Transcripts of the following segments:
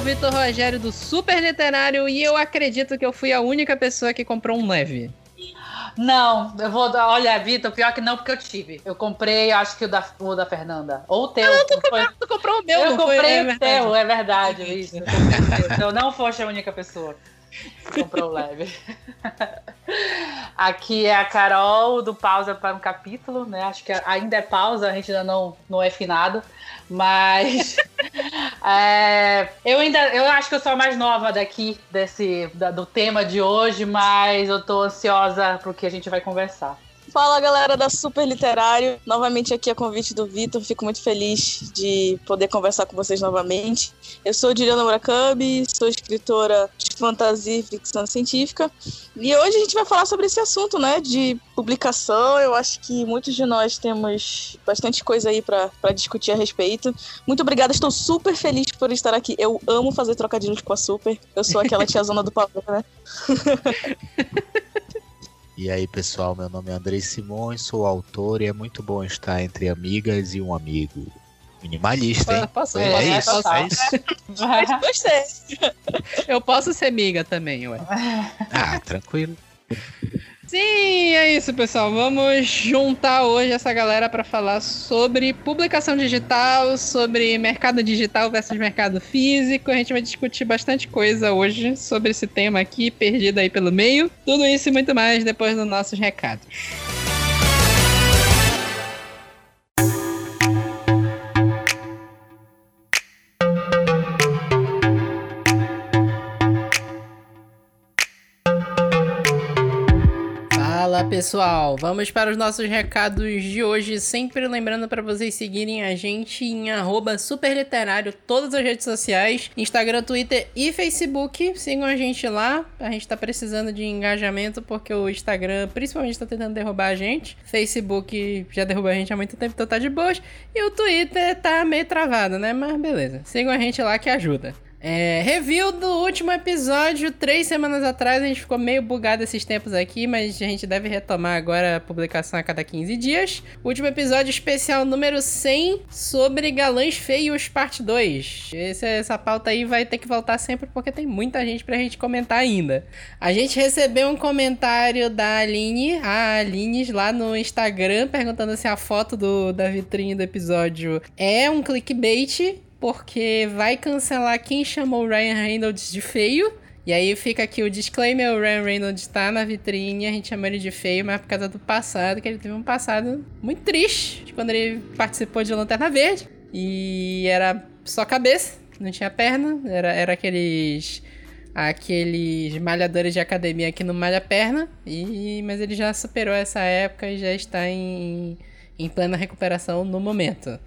o Vitor Rogério do Super Literário e eu acredito que eu fui a única pessoa que comprou um leve. Não, eu vou dar. Olha, Vitor, pior que não, porque eu tive. Eu comprei, acho que o da, o da Fernanda. Ou o teu. Ah, tu, foi... tu comprou o meu, Eu comprei foi, é o teu, é verdade. Isso. Eu não foste a única pessoa comprou leve. Aqui é a Carol do Pausa para um Capítulo, né? Acho que ainda é pausa, a gente ainda não, não é finado. Mas é, eu ainda eu acho que eu sou a mais nova daqui desse da, do tema de hoje, mas eu tô ansiosa pro que a gente vai conversar. Fala galera da Super Literário, novamente aqui a convite do Vitor, fico muito feliz de poder conversar com vocês novamente. Eu sou Juliana Murakami, sou escritora de fantasia e ficção científica e hoje a gente vai falar sobre esse assunto, né, de publicação. Eu acho que muitos de nós temos bastante coisa aí para discutir a respeito. Muito obrigada, estou super feliz por estar aqui. Eu amo fazer trocadilhos com a Super, eu sou aquela tiazona do pavão, né? E aí, pessoal, meu nome é Andrei Simões, sou autor e é muito bom estar entre amigas e um amigo. Minimalista, hein? Posso, é, é isso, é isso. Gostei. Eu posso ser amiga também, ué. Ah, tranquilo. Sim, é isso, pessoal. Vamos juntar hoje essa galera para falar sobre publicação digital, sobre mercado digital versus mercado físico. A gente vai discutir bastante coisa hoje sobre esse tema aqui, perdido aí pelo meio. Tudo isso e muito mais depois dos nossos recados. Fala pessoal, vamos para os nossos recados de hoje. Sempre lembrando para vocês seguirem a gente em superliterário, todas as redes sociais, Instagram, Twitter e Facebook. Sigam a gente lá. A gente tá precisando de engajamento porque o Instagram principalmente tá tentando derrubar a gente. Facebook já derrubou a gente há muito tempo, então tá de boas. E o Twitter tá meio travado, né? Mas beleza. Sigam a gente lá que ajuda. É, review do último episódio, três semanas atrás. A gente ficou meio bugado esses tempos aqui, mas a gente deve retomar agora a publicação a cada 15 dias. Último episódio especial número 100 sobre galãs feios, parte 2. Esse, essa pauta aí vai ter que voltar sempre porque tem muita gente pra gente comentar ainda. A gente recebeu um comentário da Aline, a Aline, lá no Instagram, perguntando se a foto do, da vitrine do episódio é um clickbait porque vai cancelar quem chamou o Ryan Reynolds de feio. E aí fica aqui o disclaimer, o Ryan Reynolds tá na vitrine, a gente chama ele de feio, mas por causa do passado, que ele teve um passado muito triste, de quando ele participou de Lanterna Verde. E era só cabeça, não tinha perna, era, era aqueles aqueles malhadores de academia que não malha perna, e, mas ele já superou essa época e já está em, em plena recuperação no momento.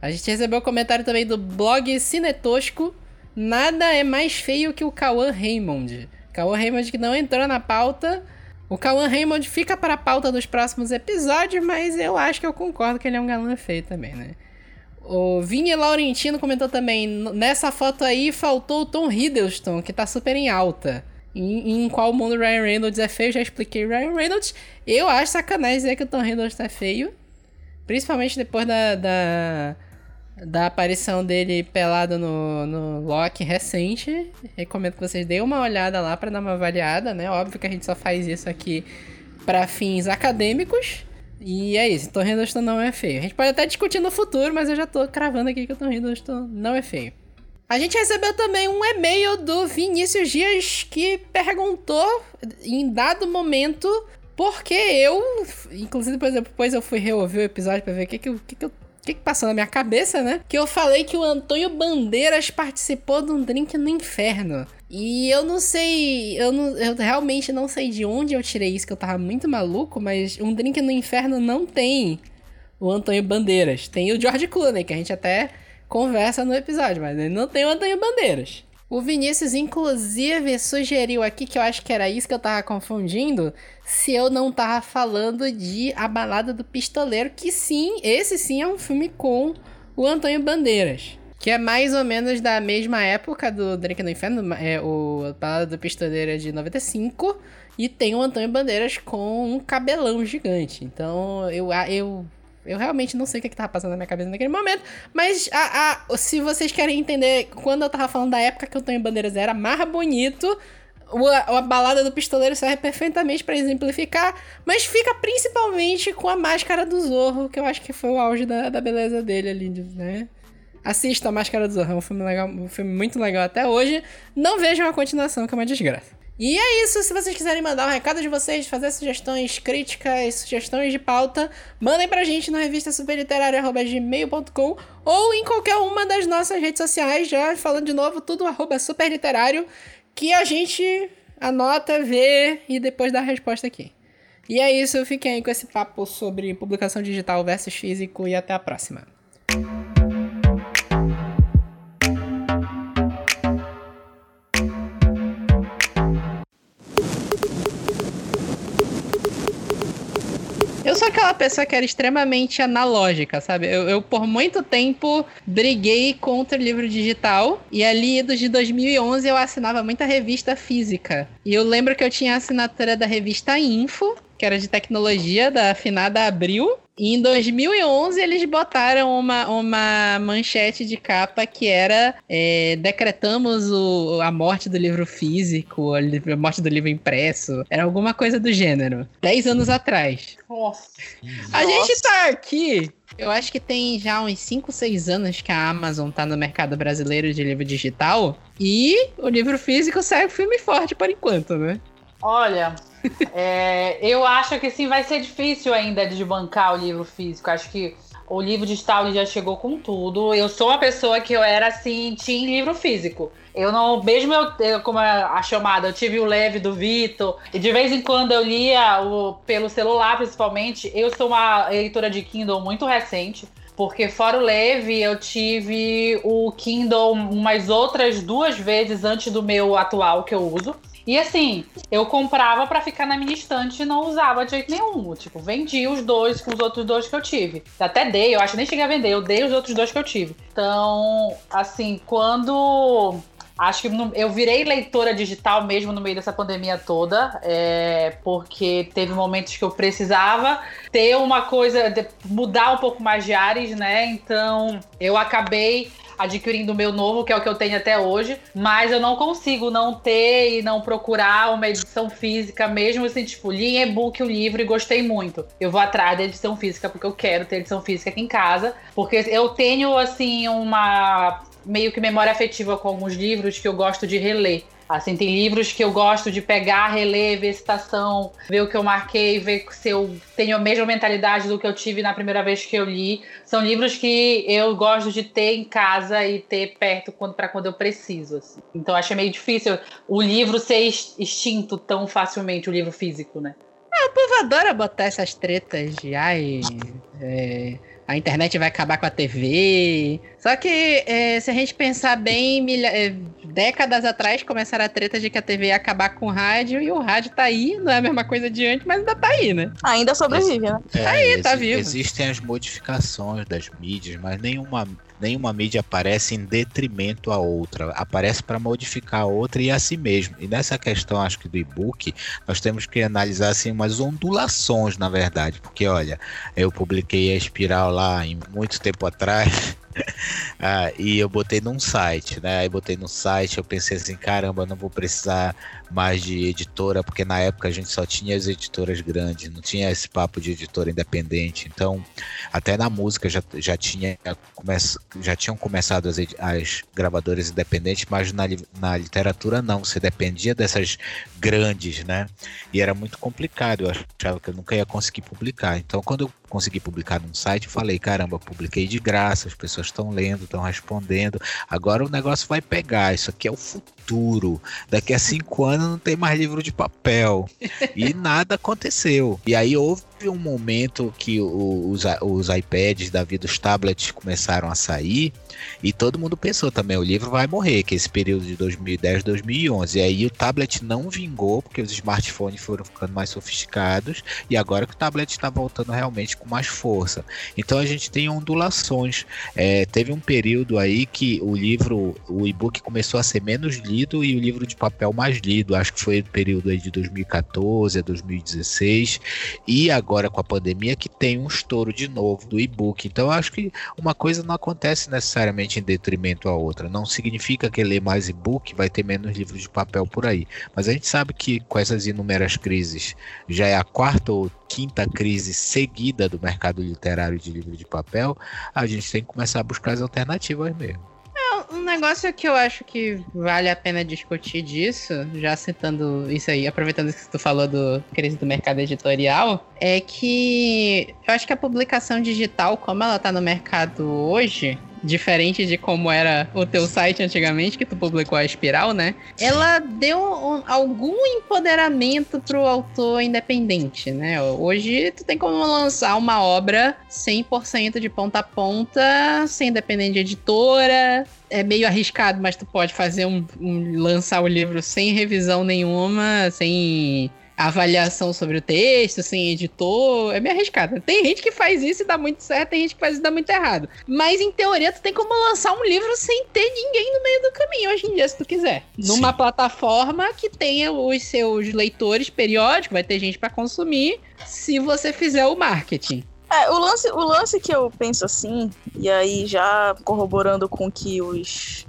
A gente recebeu um comentário também do blog Cinetosco. Nada é mais feio que o Cauã Raymond. Cauã Raymond que não entrou na pauta. O Cauã Raymond fica para a pauta dos próximos episódios, mas eu acho que eu concordo que ele é um galã feio também, né? O Vini Laurentino comentou também: nessa foto aí faltou o Tom Hiddleston, que tá super em alta. Em, em qual mundo Ryan Reynolds é feio, já expliquei Ryan Reynolds. Eu acho sacanagem dizer que o Tom Hiddleston é feio. Principalmente depois da, da, da aparição dele pelado no, no Loki recente. Recomendo que vocês deem uma olhada lá para dar uma avaliada, né? Óbvio que a gente só faz isso aqui para fins acadêmicos. E é isso, Tom Hiddleston não é feio. A gente pode até discutir no futuro, mas eu já tô cravando aqui que o Tom Hiddleston não é feio. A gente recebeu também um e-mail do Vinícius Dias que perguntou, em dado momento, por que eu. Inclusive, depois, depois eu fui reouvir o episódio pra ver o que, que, que, que eu que, que passou na minha cabeça, né? Que eu falei que o Antônio Bandeiras participou de um drink no inferno. E eu não sei, eu, não, eu realmente não sei de onde eu tirei isso, que eu tava muito maluco, mas um drink no inferno não tem o Antônio Bandeiras. Tem o George Clooney, que a gente até conversa no episódio, mas ele não tem o Antônio Bandeiras. O Vinícius, inclusive, sugeriu aqui que eu acho que era isso que eu tava confundindo. Se eu não tava falando de A Balada do Pistoleiro, que sim, esse sim é um filme com o Antônio Bandeiras. Que é mais ou menos da mesma época do Drink no Inferno, é o A Balada do Pistoleiro é de 95. E tem o Antônio Bandeiras com um cabelão gigante. Então eu, eu Eu realmente não sei o que, que tava passando na minha cabeça naquele momento. Mas a, a, se vocês querem entender, quando eu tava falando da época que tô em Bandeiras era mais bonito. A, a balada do pistoleiro serve perfeitamente para exemplificar, mas fica principalmente com a máscara do Zorro, que eu acho que foi o auge da, da beleza dele ali, né? Assista a Máscara do Zorro, é um filme, legal, um filme muito legal até hoje. Não vejam a continuação, que é uma desgraça. E é isso, se vocês quiserem mandar um recado de vocês, fazer sugestões, críticas, sugestões de pauta, mandem pra gente na revista superliterária.gmail.com ou em qualquer uma das nossas redes sociais, já falando de novo, tudo arroba superliterário, que a gente anota, vê e depois dá a resposta aqui. E é isso, fiquem aí com esse papo sobre publicação digital versus físico e até a próxima. Eu sou aquela pessoa que era extremamente analógica, sabe? Eu, eu, por muito tempo briguei contra o livro digital e ali dos de 2011 eu assinava muita revista física. E eu lembro que eu tinha assinatura da revista Info, que era de tecnologia da afinada Abril, e em 2011 eles botaram uma, uma manchete de capa que era é, decretamos o, a morte do livro físico, a morte do livro impresso. Era alguma coisa do gênero. Dez anos atrás. Nossa. A gente tá aqui eu acho que tem já uns 5, 6 anos que a Amazon tá no mercado brasileiro de livro digital. E o livro físico sai filme forte por enquanto, né? Olha, é, eu acho que sim vai ser difícil ainda de bancar o livro físico. Acho que o livro digital já chegou com tudo. Eu sou uma pessoa que eu era assim, tinha livro físico. Eu não, mesmo eu, eu como a, chamada, eu tive o leve do Vitor, e de vez em quando eu lia o, pelo celular, principalmente. Eu sou uma leitora de Kindle muito recente. Porque fora o leve, eu tive o Kindle umas outras duas vezes antes do meu atual que eu uso. E assim, eu comprava para ficar na minha estante e não usava de jeito nenhum. Tipo, vendi os dois com os outros dois que eu tive. Até dei, eu acho que nem cheguei a vender, eu dei os outros dois que eu tive. Então, assim, quando Acho que eu virei leitora digital mesmo no meio dessa pandemia toda, é, porque teve momentos que eu precisava ter uma coisa, mudar um pouco mais de ares, né? Então eu acabei adquirindo o meu novo, que é o que eu tenho até hoje, mas eu não consigo não ter e não procurar uma edição física, mesmo assim, tipo, li em e-book o livro e gostei muito. Eu vou atrás da edição física porque eu quero ter edição física aqui em casa, porque eu tenho, assim, uma meio que memória afetiva com alguns livros que eu gosto de reler. Assim, tem livros que eu gosto de pegar, reler, ver citação, ver o que eu marquei, ver se eu tenho a mesma mentalidade do que eu tive na primeira vez que eu li. São livros que eu gosto de ter em casa e ter perto para quando eu preciso. Assim. Então acho meio difícil o livro ser extinto tão facilmente, o livro físico, né? É, o povo adora botar essas tretas de ai. É a internet vai acabar com a TV. Só que é, se a gente pensar bem, milha... É, décadas atrás começaram a treta de que a TV ia acabar com o rádio e o rádio tá aí, não é a mesma coisa de antes, mas ainda tá aí, né? Ainda sobrevive, né? É, tá aí, tá vivo. Existem as modificações das mídias, mas nenhuma nenhuma mídia aparece em detrimento à outra, aparece para modificar a outra e a si mesmo. E nessa questão, acho que do e-book, nós temos que analisar assim umas ondulações, na verdade, porque olha, eu publiquei a espiral lá em muito tempo atrás. ah, e eu botei num site, né? Aí botei no site, eu pensei assim, caramba, não vou precisar mais de editora, porque na época a gente só tinha as editoras grandes, não tinha esse papo de editora independente. Então, até na música já, já, tinha, já tinham começado as, as gravadoras independentes, mas na, na literatura não, você dependia dessas grandes, né? E era muito complicado, eu achava que eu nunca ia conseguir publicar. Então, quando eu consegui publicar num site, eu falei, caramba, publiquei de graça, as pessoas estão lendo, estão respondendo, agora o negócio vai pegar, isso aqui é o futuro. Daqui a cinco anos não tem mais livro de papel. E nada aconteceu. E aí houve um momento que os, os iPads da vida, os tablets começaram a sair e todo mundo pensou também, o livro vai morrer, que é esse período de 2010, 2011. E aí o tablet não vingou, porque os smartphones foram ficando mais sofisticados e agora que o tablet está voltando realmente com mais força. Então a gente tem ondulações. É, teve um período aí que o livro, o e-book começou a ser menos lido e o livro de papel mais lido. Acho que foi o período aí de 2014 a 2016. E agora agora com a pandemia que tem um estouro de novo do e-book. Então acho que uma coisa não acontece necessariamente em detrimento à outra. Não significa que ler mais e-book vai ter menos livros de papel por aí. Mas a gente sabe que com essas inúmeras crises, já é a quarta ou quinta crise seguida do mercado literário de livro de papel, a gente tem que começar a buscar as alternativas mesmo negócio que eu acho que vale a pena discutir disso, já citando isso aí, aproveitando que tu falou do crise do mercado editorial, é que eu acho que a publicação digital, como ela tá no mercado hoje, diferente de como era o teu site antigamente, que tu publicou a Espiral, né? Ela deu um, algum empoderamento pro autor independente, né? Hoje tu tem como lançar uma obra 100% de ponta a ponta, sem depender de editora. É meio arriscado, mas tu pode fazer um, um lançar o livro sem revisão nenhuma, sem avaliação sobre o texto, sem editor, é meio arriscado. Tem gente que faz isso e dá muito certo, tem gente que faz isso e dá muito errado. Mas em teoria, tu tem como lançar um livro sem ter ninguém no meio do caminho hoje em dia, se tu quiser. Sim. Numa plataforma que tenha os seus leitores periódicos, vai ter gente para consumir, se você fizer o marketing. É, o lance, o lance que eu penso assim, e aí já corroborando com que os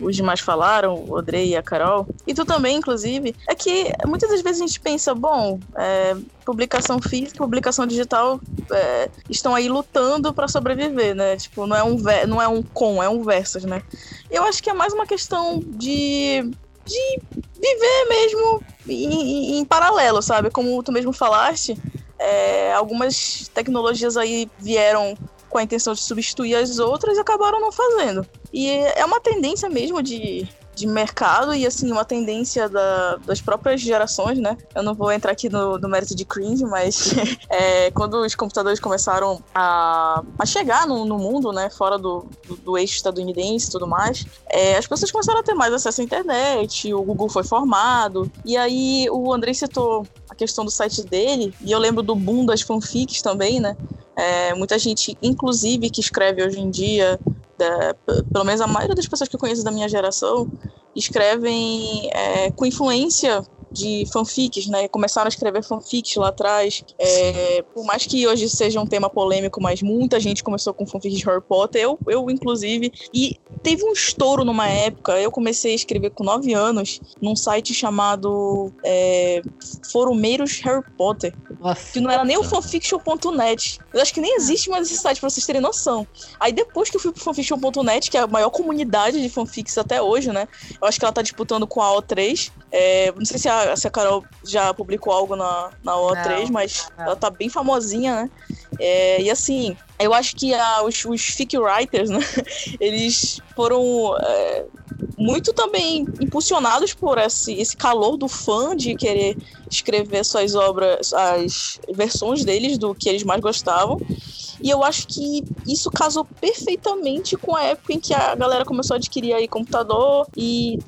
os demais falaram, o Andrei e a Carol, e tu também, inclusive, é que muitas das vezes a gente pensa, bom, é, publicação física, publicação digital é, estão aí lutando para sobreviver, né? Tipo, não é um não é um com, é um versus, né? Eu acho que é mais uma questão de de viver mesmo em, em paralelo, sabe? Como tu mesmo falaste, é, algumas tecnologias aí vieram com a intenção de substituir as outras e acabaram não fazendo. E é uma tendência mesmo de, de mercado e assim uma tendência da, das próprias gerações, né? Eu não vou entrar aqui no, no mérito de cringe, mas é, quando os computadores começaram a, a chegar no, no mundo, né, fora do, do, do eixo estadunidense e tudo mais, é, as pessoas começaram a ter mais acesso à internet, o Google foi formado e aí o Andrei citou a questão do site dele e eu lembro do boom das fanfics também, né? É, muita gente, inclusive, que escreve hoje em dia, da, pelo menos a maioria das pessoas que eu conheço da minha geração, escrevem é, com influência de fanfics, né? Começaram a escrever fanfics lá atrás. É, por mais que hoje seja um tema polêmico, mas muita gente começou com fanfics de Harry Potter, eu, eu inclusive. E teve um estouro numa época. Eu comecei a escrever com 9 anos num site chamado é, Forumeiros Harry Potter. Nossa. Que não era nem o fanfiction.net. Eu acho que nem existe mais esse site, pra vocês terem noção. Aí depois que eu fui pro fanfiction.net, que é a maior comunidade de fanfics até hoje, né? Eu acho que ela tá disputando com a O3. É, não sei se a, se a Carol já publicou algo na, na O3, não, mas não. ela tá bem famosinha, né? É, e assim, eu acho que a, os, os fic writers, né? Eles foram é, muito também impulsionados por esse, esse calor do fã de querer escrever suas obras, as versões deles do que eles mais gostavam. E eu acho que isso casou perfeitamente com a época em que a galera começou a adquirir aí computador e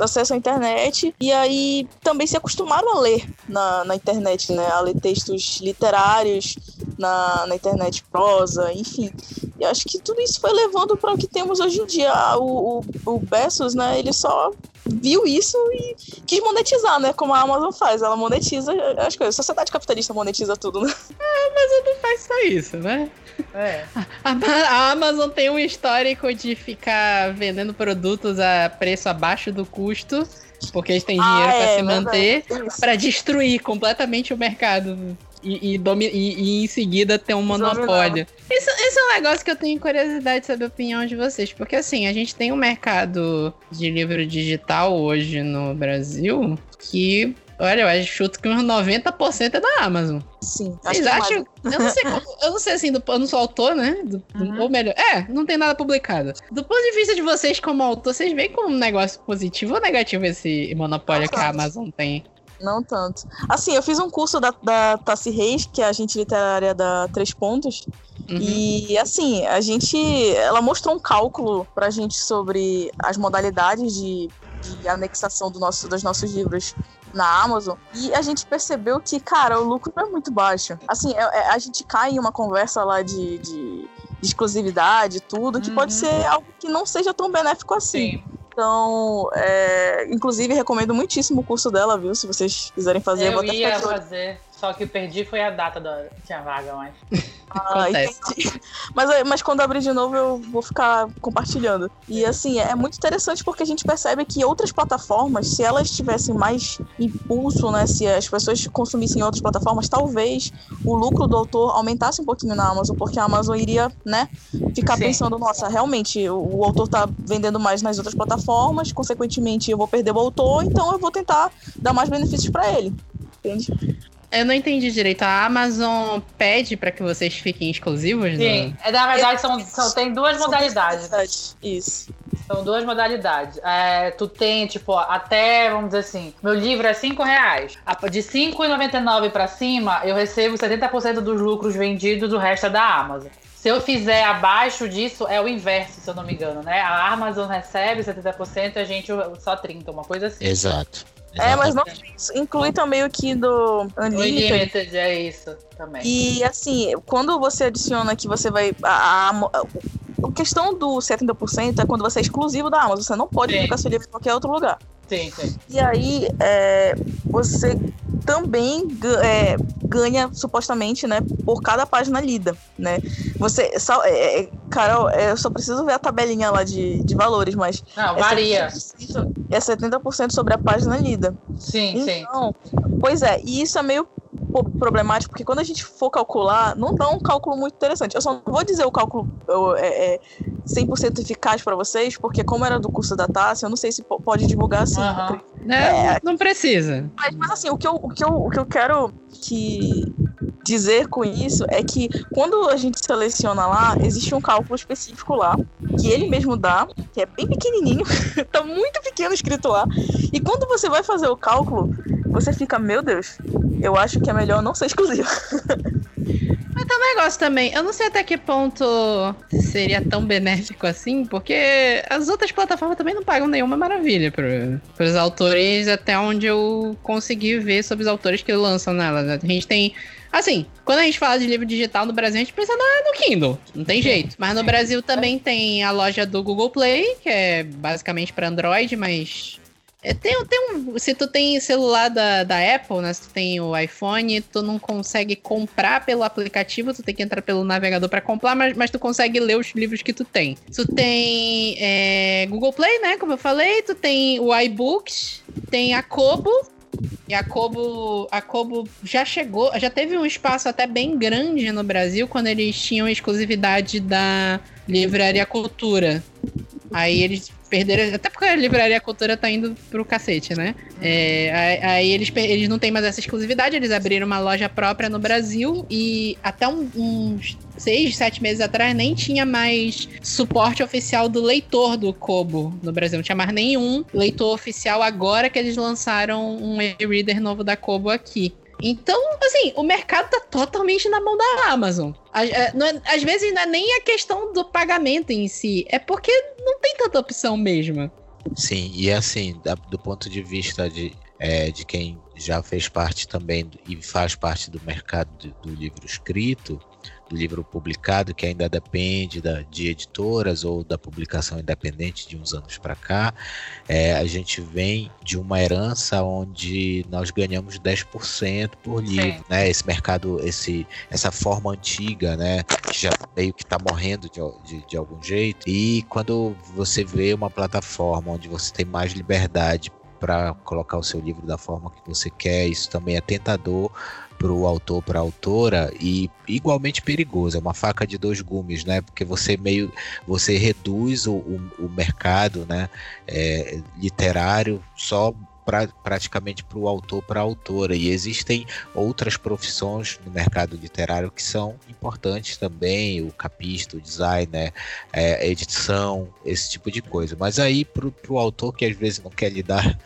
acesso à internet. E aí também se acostumaram a ler na, na internet, né? A ler textos literários na, na internet, prosa, enfim. E acho que tudo isso foi levando para o que temos hoje em dia. O, o, o Bessos, né? Ele só viu isso e quis monetizar, né? Como a Amazon faz. Ela monetiza as coisas. A sociedade capitalista monetiza tudo, né? É, mas ele não faz só isso, né? É. A, a, Amazon tem um histórico de ficar vendendo produtos a preço abaixo do custo, porque eles têm dinheiro ah, para é, se manter, para destruir completamente o mercado e, e, e, e, em seguida ter um monopólio. Isso, isso é um negócio que eu tenho curiosidade de saber a opinião de vocês. Porque assim, a gente tem um mercado de livro digital hoje no Brasil que Olha, eu acho chuto que uns 90% é da Amazon. Sim. Vocês acham? Eu não sei, eu não sei assim, do, eu não sou autor, né? Do, uhum. Ou melhor, é, não tem nada publicado. Do ponto de vista de vocês como autor, vocês veem como um negócio positivo ou negativo esse monopólio que a Amazon tem? Não tanto. Assim, eu fiz um curso da, da Tassi Reis, que é a agente literária da Três Pontos. Uhum. E assim, a gente. Ela mostrou um cálculo pra gente sobre as modalidades de, de anexação do nosso, dos nossos livros na Amazon e a gente percebeu que, cara, o lucro é muito baixo. Assim, é, é, a gente cai em uma conversa lá de, de, de exclusividade, tudo, que uhum. pode ser algo que não seja tão benéfico assim. Sim. Então, é, inclusive, recomendo muitíssimo o curso dela, viu? Se vocês quiserem fazer, eu, até ia fazer. Só que perdi foi a data da. Tinha vaga, mas. Ah, entendi. Mas, mas quando abrir de novo, eu vou ficar compartilhando. E assim, é muito interessante porque a gente percebe que outras plataformas, se elas tivessem mais impulso, né? Se as pessoas consumissem outras plataformas, talvez o lucro do autor aumentasse um pouquinho na Amazon, porque a Amazon iria, né, ficar Sim. pensando, nossa, realmente, o, o autor tá vendendo mais nas outras plataformas, consequentemente eu vou perder o autor, então eu vou tentar dar mais benefícios para ele. Entende? Eu não entendi direito. A Amazon pede para que vocês fiquem exclusivos? Sim, é, na verdade são, são, tem duas modalidades. Isso. São duas modalidades. É, tu tem, tipo, até, vamos dizer assim, meu livro é 5 reais. De 5,99 para cima, eu recebo 70% dos lucros vendidos, o resto é da Amazon. Se eu fizer abaixo disso, é o inverso, se eu não me engano, né? A Amazon recebe 70% e a gente só 30%, uma coisa assim. Exato. É, mas não inclui também o que do Unlimited. Unlimited, é isso também. E assim, quando você adiciona que você vai. A, a, a questão do 70% é quando você é exclusivo da Amazon. Você não pode Sim. publicar seu livro em qualquer outro lugar. Sim, sim. E aí, é, você também é, ganha, supostamente, né, por cada página lida, né? Você, só, é, é Carol, é, eu só preciso ver a tabelinha lá de, de valores, mas... Não, varia. É 70% sobre a página lida. Sim, então, sim. Pois é, e isso é meio problemático, porque quando a gente for calcular, não dá um cálculo muito interessante. Eu só não vou dizer o cálculo é, é 100% eficaz para vocês, porque como era do curso da Tassi, eu não sei se pode divulgar assim. Uhum. É, não precisa. Mas, mas, assim, o que, eu, o, que eu, o que eu quero que dizer com isso é que quando a gente seleciona lá, existe um cálculo específico lá, que ele mesmo dá, que é bem pequenininho, tá muito pequeno escrito lá. E quando você vai fazer o cálculo, você fica, meu Deus, eu acho que é melhor não ser exclusivo. Mas tem um negócio também, eu não sei até que ponto seria tão benéfico assim, porque as outras plataformas também não pagam nenhuma maravilha para os autores, até onde eu consegui ver sobre os autores que lançam nela. A gente tem Assim, quando a gente fala de livro digital no Brasil, a gente pensa no Kindle. Não tem jeito. Mas no Brasil também tem a loja do Google Play, que é basicamente para Android, mas é, tem, tem um, se tu tem celular da, da Apple, né? Se tu tem o iPhone, tu não consegue comprar pelo aplicativo, tu tem que entrar pelo navegador para comprar, mas, mas tu consegue ler os livros que tu tem. Tu tem é, Google Play, né? Como eu falei, tu tem o iBooks, tem a Kobo, e a Kobo, a Kobo já chegou, já teve um espaço até bem grande no Brasil quando eles tinham exclusividade da Livraria Cultura. Aí eles perderam. Até porque a livraria cultura tá indo pro cacete, né? É, aí, eles, eles não têm mais essa exclusividade, eles abriram uma loja própria no Brasil e até um, uns seis, sete meses atrás nem tinha mais suporte oficial do leitor do Kobo no Brasil. Não tinha mais nenhum leitor oficial agora que eles lançaram um e-reader novo da Kobo aqui. Então, assim, o mercado tá totalmente na mão da Amazon. Às, é, é, às vezes não é nem a questão do pagamento em si, é porque não tem tanta opção mesmo. Sim, e assim, do ponto de vista de, é, de quem já fez parte também e faz parte do mercado do, do livro escrito, do livro publicado, que ainda depende da, de editoras ou da publicação independente de uns anos para cá, é, a gente vem de uma herança onde nós ganhamos 10% por livro, Sim. né? Esse mercado, esse, essa forma antiga, né? Que já meio que está morrendo de, de, de algum jeito. E quando você vê uma plataforma onde você tem mais liberdade para colocar o seu livro da forma que você quer, isso também é tentador para o autor, para a autora e igualmente perigoso. É uma faca de dois gumes, né? Porque você meio você reduz o, o, o mercado, né? É, literário só pra, praticamente para o autor, para a autora. E existem outras profissões no mercado literário que são importantes também, o capista, o designer, é, edição, esse tipo de coisa. Mas aí para o autor que às vezes não quer lidar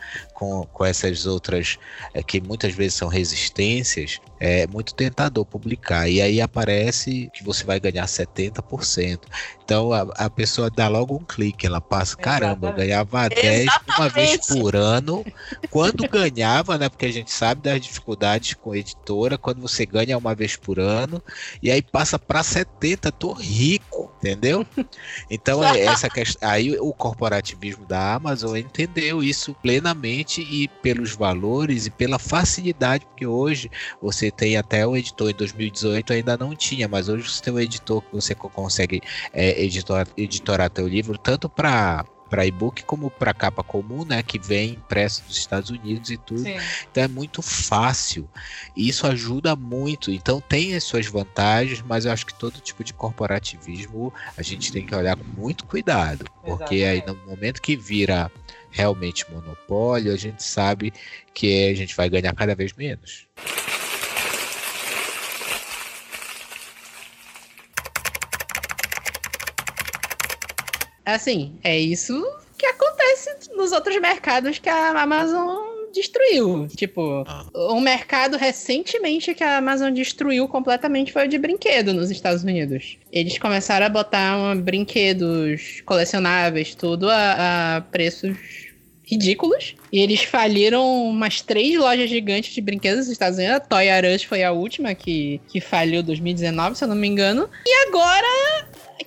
com, com essas outras, é, que muitas vezes são resistências, é muito tentador publicar. E aí aparece que você vai ganhar 70%. Então a, a pessoa dá logo um clique, ela passa, caramba, eu ganhava 10 uma vez por ano. Quando ganhava, né? Porque a gente sabe das dificuldades com editora, quando você ganha uma vez por ano, e aí passa para 70, tô rico. Entendeu? Então, é essa questão. Aí o corporativismo da Amazon entendeu isso plenamente e pelos valores e pela facilidade, porque hoje você tem até o editor em 2018 ainda não tinha, mas hoje você tem um editor que você consegue é, editor, editorar teu livro tanto para para e-book como para capa comum, né, que vem impresso dos Estados Unidos e tudo. Sim. Então é muito fácil. E isso ajuda muito. Então tem as suas vantagens, mas eu acho que todo tipo de corporativismo a gente tem que olhar com muito cuidado, porque Exatamente. aí no momento que vira realmente monopólio, a gente sabe que a gente vai ganhar cada vez menos. Assim, é isso que acontece nos outros mercados que a Amazon destruiu. Tipo, ah. um mercado recentemente que a Amazon destruiu completamente foi o de brinquedo nos Estados Unidos. Eles começaram a botar um, brinquedos colecionáveis, tudo a, a preços ridículos. E eles faliram umas três lojas gigantes de brinquedos nos Estados Unidos. A Toy R Us foi a última que, que faliu em 2019, se eu não me engano. E agora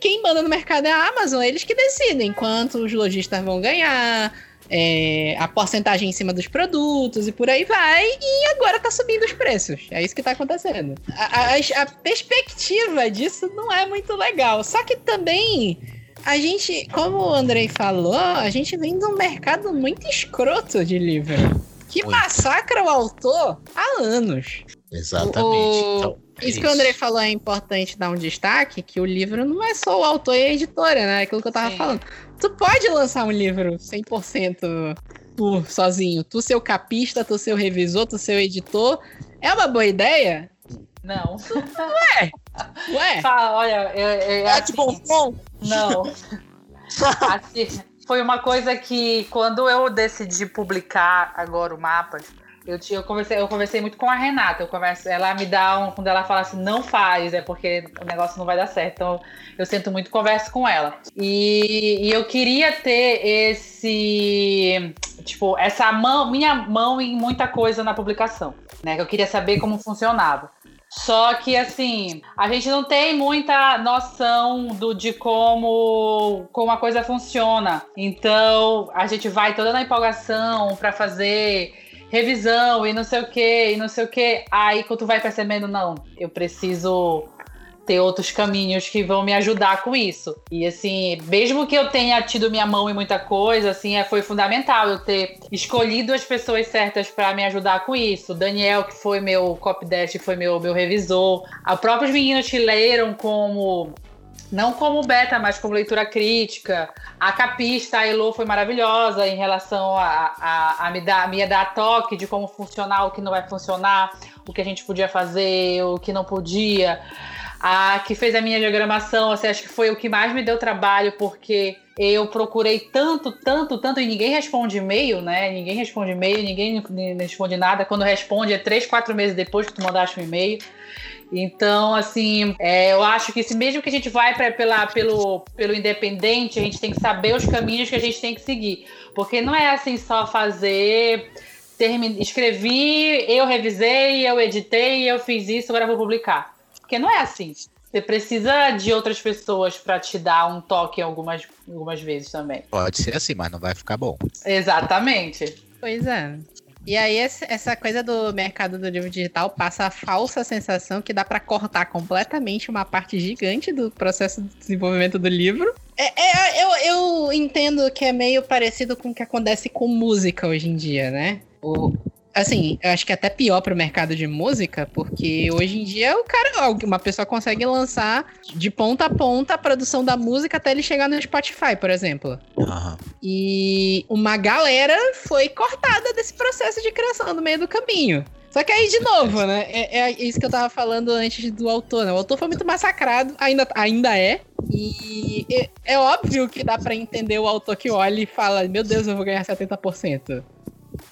quem manda no mercado é a Amazon, eles que decidem quanto os lojistas vão ganhar, é, a porcentagem em cima dos produtos e por aí vai, e agora tá subindo os preços. É isso que tá acontecendo. A, a, a perspectiva disso não é muito legal. Só que também a gente, como o Andrei falou, a gente vem de um mercado muito escroto de livro. Que muito. massacra o autor há anos. Exatamente. O, então, é isso que o André falou é importante dar um destaque, que o livro não é só o autor e a editora, né? Aquilo que eu tava Sim. falando. Tu pode lançar um livro 100% tu sozinho. Tu seu capista, tu seu revisor, tu seu editor. É uma boa ideia? Não. Ué? Ué? Tá, olha, é, é, assim, bom bom? Não. assim, foi uma coisa que quando eu decidi publicar agora o Mapas, eu, eu, conversei, eu conversei muito com a Renata. Eu converso, ela me dá um. Quando ela fala assim, não faz, é porque o negócio não vai dar certo. Então eu sinto muito converso com ela. E, e eu queria ter esse. Tipo, essa mão, minha mão em muita coisa na publicação. Né? Eu queria saber como funcionava. Só que assim, a gente não tem muita noção do de como como a coisa funciona. Então, a gente vai toda na empolgação para fazer revisão e não sei o que, e não sei o que. Aí quando tu vai percebendo, não, eu preciso ter outros caminhos que vão me ajudar com isso. E assim, mesmo que eu tenha tido minha mão em muita coisa, assim, é, foi fundamental eu ter escolhido as pessoas certas para me ajudar com isso. O Daniel, que foi meu copydesk, foi meu, meu revisor. Os próprios meninos que leram como não como beta, mas como leitura crítica. A capista, a Elo, foi maravilhosa em relação a, a, a, me dar, me dar toque de como funcionar, o que não vai funcionar, o que a gente podia fazer, o que não podia. A que fez a minha diagramação, assim, acho que foi o que mais me deu trabalho, porque eu procurei tanto, tanto, tanto, e ninguém responde e-mail, né? Ninguém responde e-mail, ninguém responde nada. Quando responde é três, quatro meses depois que tu mandaste um e-mail. Então, assim, é, eu acho que se mesmo que a gente vai pra, pela, pelo, pelo independente, a gente tem que saber os caminhos que a gente tem que seguir. Porque não é assim só fazer. Termine, escrevi, eu revisei, eu editei, eu fiz isso, agora vou publicar. Porque não é assim. Você precisa de outras pessoas para te dar um toque algumas, algumas vezes também. Pode ser assim, mas não vai ficar bom. Exatamente. Pois é. E aí essa coisa do mercado do livro digital passa a falsa sensação que dá para cortar completamente uma parte gigante do processo de desenvolvimento do livro. É, é, eu, eu entendo que é meio parecido com o que acontece com música hoje em dia, né? O, assim, eu acho que é até pior pro mercado de música, porque hoje em dia o cara, uma pessoa consegue lançar de ponta a ponta a produção da música até ele chegar no Spotify, por exemplo. Uhum. E uma galera foi cortada desse processo de criação no meio do caminho. Só que aí, de novo, né? É, é, isso que eu tava falando antes do autor, né? O autor foi muito massacrado, ainda, ainda é. E é, é óbvio que dá para entender o autor que olha e fala: Meu Deus, eu vou ganhar 70%.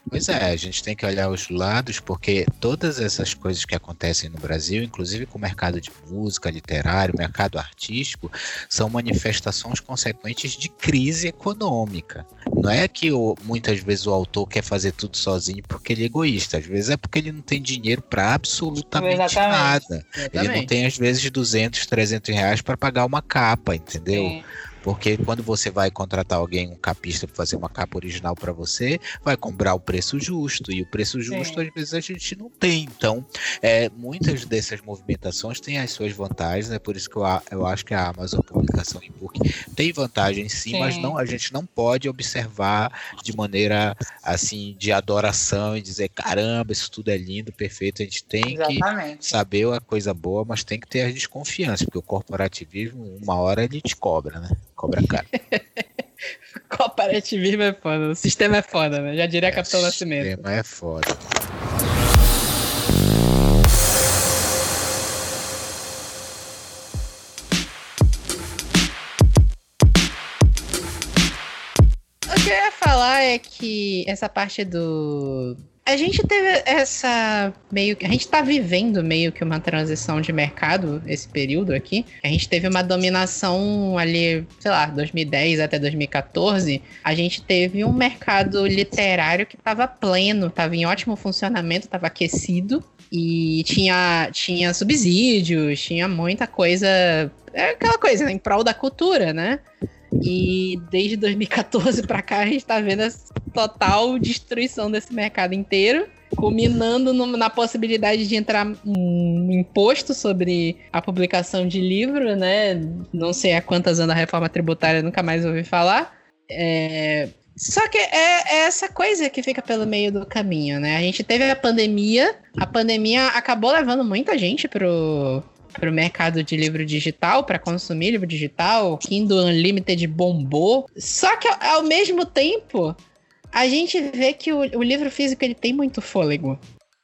Pois é, a gente tem que olhar os lados, porque todas essas coisas que acontecem no Brasil, inclusive com o mercado de música, literário, mercado artístico, são manifestações consequentes de crise econômica. Não é que o, muitas vezes o autor quer fazer tudo sozinho porque ele é egoísta, às vezes é porque ele não tem dinheiro para absolutamente Exatamente. nada. Exatamente. Ele não tem, às vezes, 200, 300 reais para pagar uma capa, entendeu? Sim. Porque quando você vai contratar alguém, um capista, para fazer uma capa original para você, vai cobrar o preço justo. E o preço justo, Sim. às vezes, a gente não tem. Então, é, muitas dessas movimentações têm as suas vantagens. É por isso que eu, eu acho que a Amazon Publicação em Book tem vantagem sim, sim, mas não, a gente não pode observar de maneira assim de adoração e dizer caramba, isso tudo é lindo, perfeito. A gente tem Exatamente. que saber a coisa boa, mas tem que ter as desconfianças, porque o corporativismo, uma hora ele te cobra, né? Cobra caro. Cooperativismo é foda. O sistema é foda, né? Já diria é, Capitão Nascimento. O sistema é foda. O que eu ia falar é que essa parte do a gente teve essa meio que. A gente tá vivendo meio que uma transição de mercado esse período aqui. A gente teve uma dominação ali, sei lá, 2010 até 2014. A gente teve um mercado literário que tava pleno, tava em ótimo funcionamento, tava aquecido. E tinha, tinha subsídios, tinha muita coisa. É aquela coisa, né, em prol da cultura, né? E desde 2014 para cá a gente tá vendo a total destruição desse mercado inteiro, culminando no, na possibilidade de entrar um imposto sobre a publicação de livro, né? Não sei há quantas anos a reforma tributária, nunca mais ouvi falar. É... Só que é, é, essa coisa que fica pelo meio do caminho, né? A gente teve a pandemia, a pandemia acabou levando muita gente pro, para o mercado de livro digital, para consumir livro digital, Kindle Unlimited bombou. Só que ao mesmo tempo, a gente vê que o, o livro físico ele tem muito fôlego.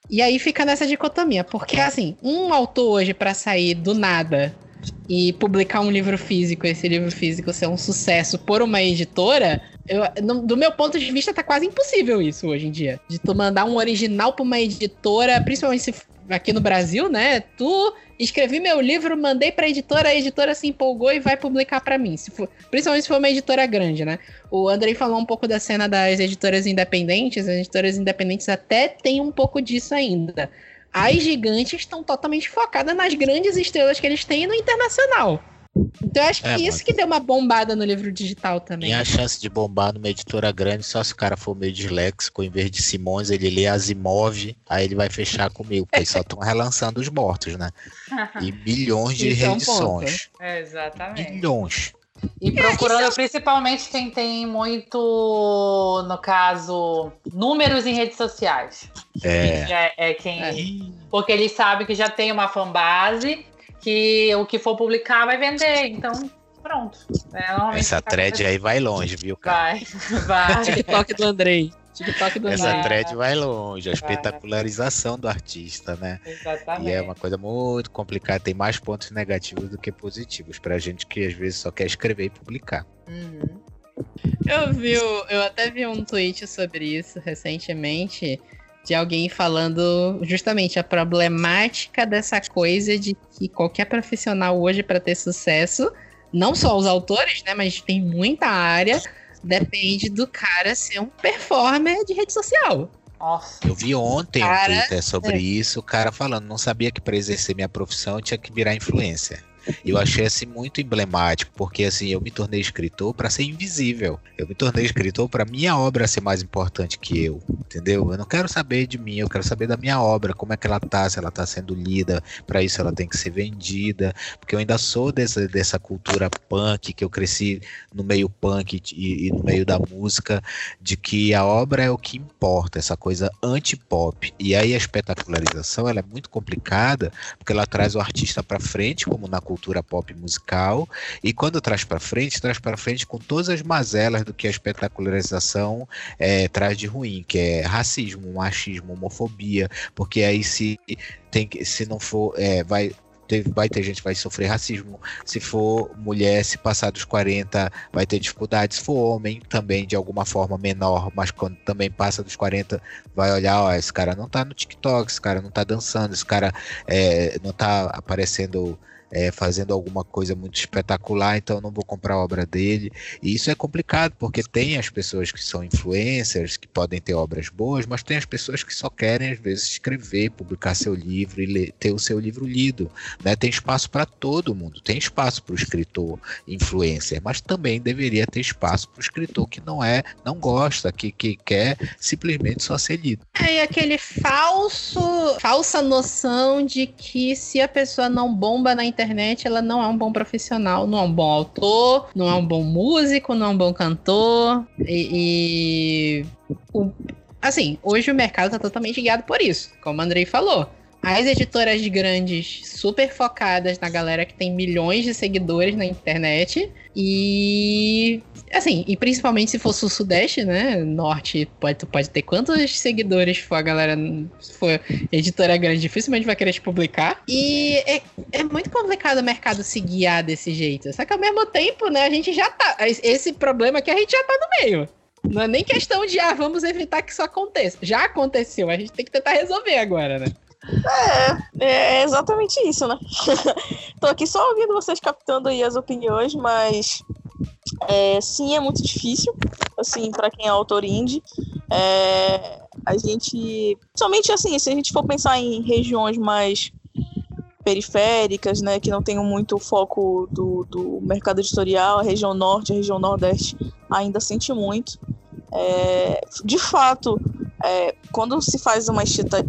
E aí fica nessa dicotomia, porque assim, um autor hoje para sair do nada e publicar um livro físico, esse livro físico ser um sucesso por uma editora, eu, no, do meu ponto de vista, tá quase impossível isso hoje em dia. De tu mandar um original pra uma editora, principalmente se aqui no Brasil, né? Tu escrevi meu livro, mandei pra editora, a editora se empolgou e vai publicar para mim. Se for, principalmente se for uma editora grande, né? O Andrei falou um pouco da cena das editoras independentes. As editoras independentes até tem um pouco disso ainda. As gigantes estão totalmente focadas nas grandes estrelas que eles têm no internacional. Então eu acho que é, isso que deu uma bombada no livro digital também. Tem a chance de bombar numa editora grande só se o cara for meio disléxico, em vez de Simões, ele lê Asimov, aí ele vai fechar comigo, porque só estão relançando os mortos, né? E milhões de isso reedições. É, um é exatamente. Milhões. E procurando é, principalmente quem tem muito, no caso, números em redes sociais. É. É, é quem. É. Porque ele sabe que já tem uma fanbase que o que for publicar vai vender. Então, pronto. É, Essa thread aí vai longe, viu, cara? Vai, vai. TikTok do Andrei. TikTok do Essa Andrei. thread vai longe, a espetacularização do artista, né? Exatamente. E é uma coisa muito complicada, tem mais pontos negativos do que positivos pra gente que às vezes só quer escrever e publicar. Uhum. Eu vi, eu até vi um tweet sobre isso recentemente de alguém falando justamente a problemática dessa coisa de que qualquer profissional hoje para ter sucesso, não só os autores, né, mas tem muita área, depende do cara ser um performer de rede social. Nossa. Eu vi ontem cara, um Twitter sobre é. isso, o cara falando, não sabia que para exercer minha profissão eu tinha que virar influencer. Eu achei assim muito emblemático, porque assim, eu me tornei escritor para ser invisível. Eu me tornei escritor para minha obra ser mais importante que eu, entendeu? Eu não quero saber de mim, eu quero saber da minha obra, como é que ela tá, se ela tá sendo lida, para isso ela tem que ser vendida, porque eu ainda sou dessa, dessa cultura punk que eu cresci no meio punk e, e no meio da música, de que a obra é o que importa, essa coisa anti-pop. E aí a espetacularização, ela é muito complicada, porque ela traz o artista para frente, como na cultura pop musical e quando traz para frente, traz para frente com todas as mazelas do que a espetacularização é, traz de ruim, que é racismo, machismo, homofobia, porque aí se tem se não for, é, vai vai ter gente que vai sofrer racismo. Se for mulher, se passar dos 40, vai ter dificuldades. Se for homem, também de alguma forma menor, mas quando também passa dos 40, vai olhar, ó, esse cara não tá no TikTok, esse cara não tá dançando, esse cara é, não tá aparecendo é, fazendo alguma coisa muito espetacular, então não vou comprar a obra dele. E isso é complicado, porque tem as pessoas que são influencers, que podem ter obras boas, mas tem as pessoas que só querem, às vezes, escrever, publicar seu livro e ler, ter o seu livro lido. Né? Tem espaço para todo mundo, tem espaço para o escritor influencer, mas também deveria ter espaço para o escritor que não é, não gosta, que, que quer simplesmente só ser lido. É, e aquele falso, falsa noção de que se a pessoa não bomba na internet, internet, ela não é um bom profissional, não é um bom autor, não é um bom músico, não é um bom cantor. E. e o, assim, hoje o mercado tá totalmente guiado por isso, como o Andrei falou. As editoras grandes, super focadas na galera que tem milhões de seguidores na internet. E. Assim, e principalmente se for sul-sudeste, né? Norte pode, pode ter quantos seguidores for a galera. Se for editora grande, dificilmente vai querer te publicar. E é, é muito complicado o mercado se guiar desse jeito. Só que ao mesmo tempo, né, a gente já tá. Esse problema que a gente já tá no meio. Não é nem questão de, ah, vamos evitar que isso aconteça. Já aconteceu, a gente tem que tentar resolver agora, né? É, é exatamente isso, né? Tô aqui só ouvindo vocês captando aí as opiniões, mas é, sim, é muito difícil, assim, para quem é autor indie. É, a gente, somente assim, se a gente for pensar em regiões mais periféricas, né, que não tenham muito foco do, do mercado editorial, a região norte, a região nordeste ainda sente muito. É, de fato, é, quando se faz uma,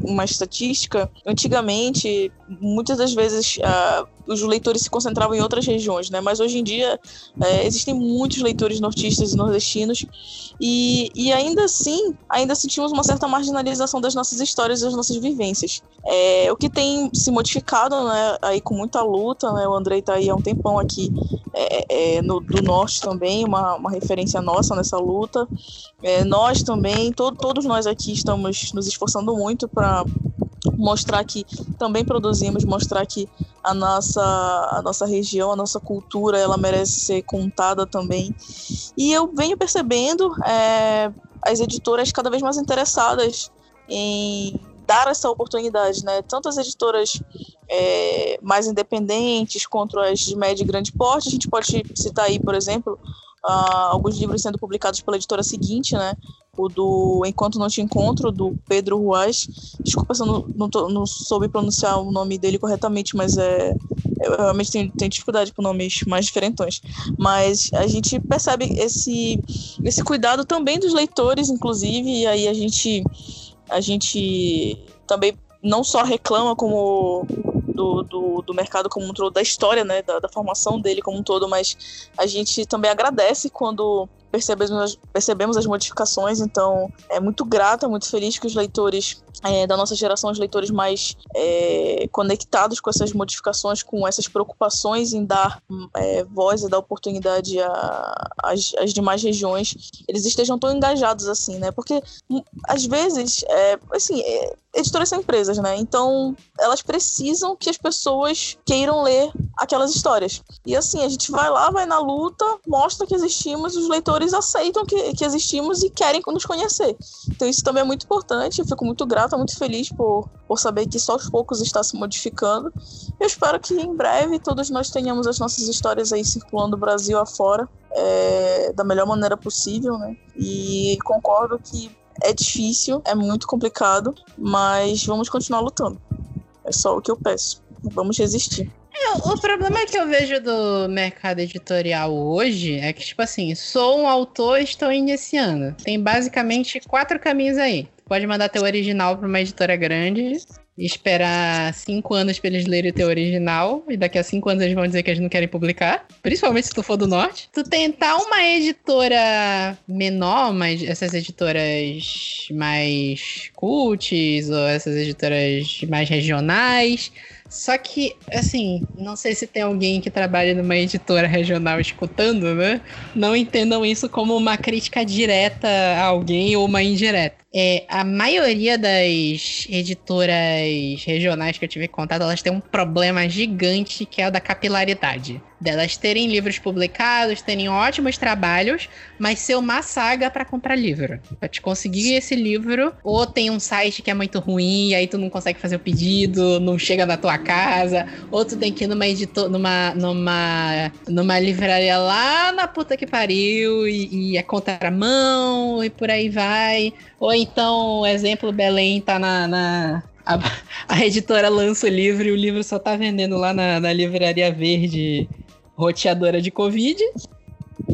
uma estatística, antigamente, muitas das vezes uh, os leitores se concentravam em outras regiões, né? Mas hoje em dia é, existem muitos leitores nortistas e nordestinos e, e ainda assim, ainda sentimos uma certa marginalização das nossas histórias e das nossas vivências. É, o que tem se modificado, né? Aí com muita luta, né? O Andrei tá aí há um tempão aqui é, é, no, do norte também, uma, uma referência nossa nessa luta. É, nós também, to, todos nós aqui estamos nos esforçando muito para mostrar que também produzimos, mostrar que a nossa, a nossa região, a nossa cultura, ela merece ser contada também. E eu venho percebendo é, as editoras cada vez mais interessadas em dar essa oportunidade, né? Tanto as editoras é, mais independentes quanto as de médio e grande porte. A gente pode citar aí, por exemplo, uh, alguns livros sendo publicados pela editora seguinte, né? O do Enquanto Não Te Encontro, do Pedro Ruas. Desculpa se eu não, não, tô, não, soube pronunciar o nome dele corretamente, mas é, eu realmente tenho, tenho dificuldade com nomes mais diferentões. Mas a gente percebe esse, esse cuidado também dos leitores, inclusive, e aí a gente, a gente também não só reclama como do, do, do, mercado como um todo, da história, né, da, da, formação dele como um todo, mas a gente também agradece quando percebemos, percebemos as modificações, então é muito grata, muito feliz que os leitores é, da nossa geração, os leitores mais é, conectados com essas modificações, com essas preocupações em dar é, voz e dar oportunidade às demais regiões, eles estejam tão engajados assim, né? Porque hum, às vezes, é, assim, é, editoras são empresas, né? Então elas precisam que as pessoas queiram ler aquelas histórias. E assim, a gente vai lá, vai na luta, mostra que existimos, os leitores aceitam que, que existimos e querem nos conhecer. Então isso também é muito importante, eu fico muito grata, muito feliz por, por saber que só aos poucos está se modificando. Eu espero que em breve todos nós tenhamos as nossas histórias aí circulando o Brasil afora. É, da melhor maneira possível, né? E concordo que é difícil, é muito complicado, mas vamos continuar lutando. É só o que eu peço. Vamos resistir. É, o problema que eu vejo do mercado editorial hoje é que, tipo assim, sou um autor e estou iniciando. Tem basicamente quatro caminhos aí. Pode mandar teu original para uma editora grande, esperar cinco anos para eles lerem o teu original, e daqui a cinco anos eles vão dizer que eles não querem publicar, principalmente se tu for do norte. Tu tentar uma editora menor, mas essas editoras mais cults, ou essas editoras mais regionais, Só que, assim, não sei se tem alguém que trabalha numa editora regional escutando, né? Não entendam isso como uma crítica direta a alguém ou uma indireta. É, a maioria das editoras regionais que eu tive contato, elas têm um problema gigante que é o da capilaridade. Delas terem livros publicados, terem ótimos trabalhos, mas ser uma saga para comprar livro. Pra te conseguir esse livro, ou tem um site que é muito ruim, e aí tu não consegue fazer o pedido, não chega na tua casa, ou tu tem que ir numa editor, numa, numa, numa livraria lá na puta que pariu, e, e é contramão, e por aí vai. Ou então, exemplo, Belém tá na. na a, a, editora lança o livro e o livro só tá vendendo lá na, na livraria verde roteadora de Covid.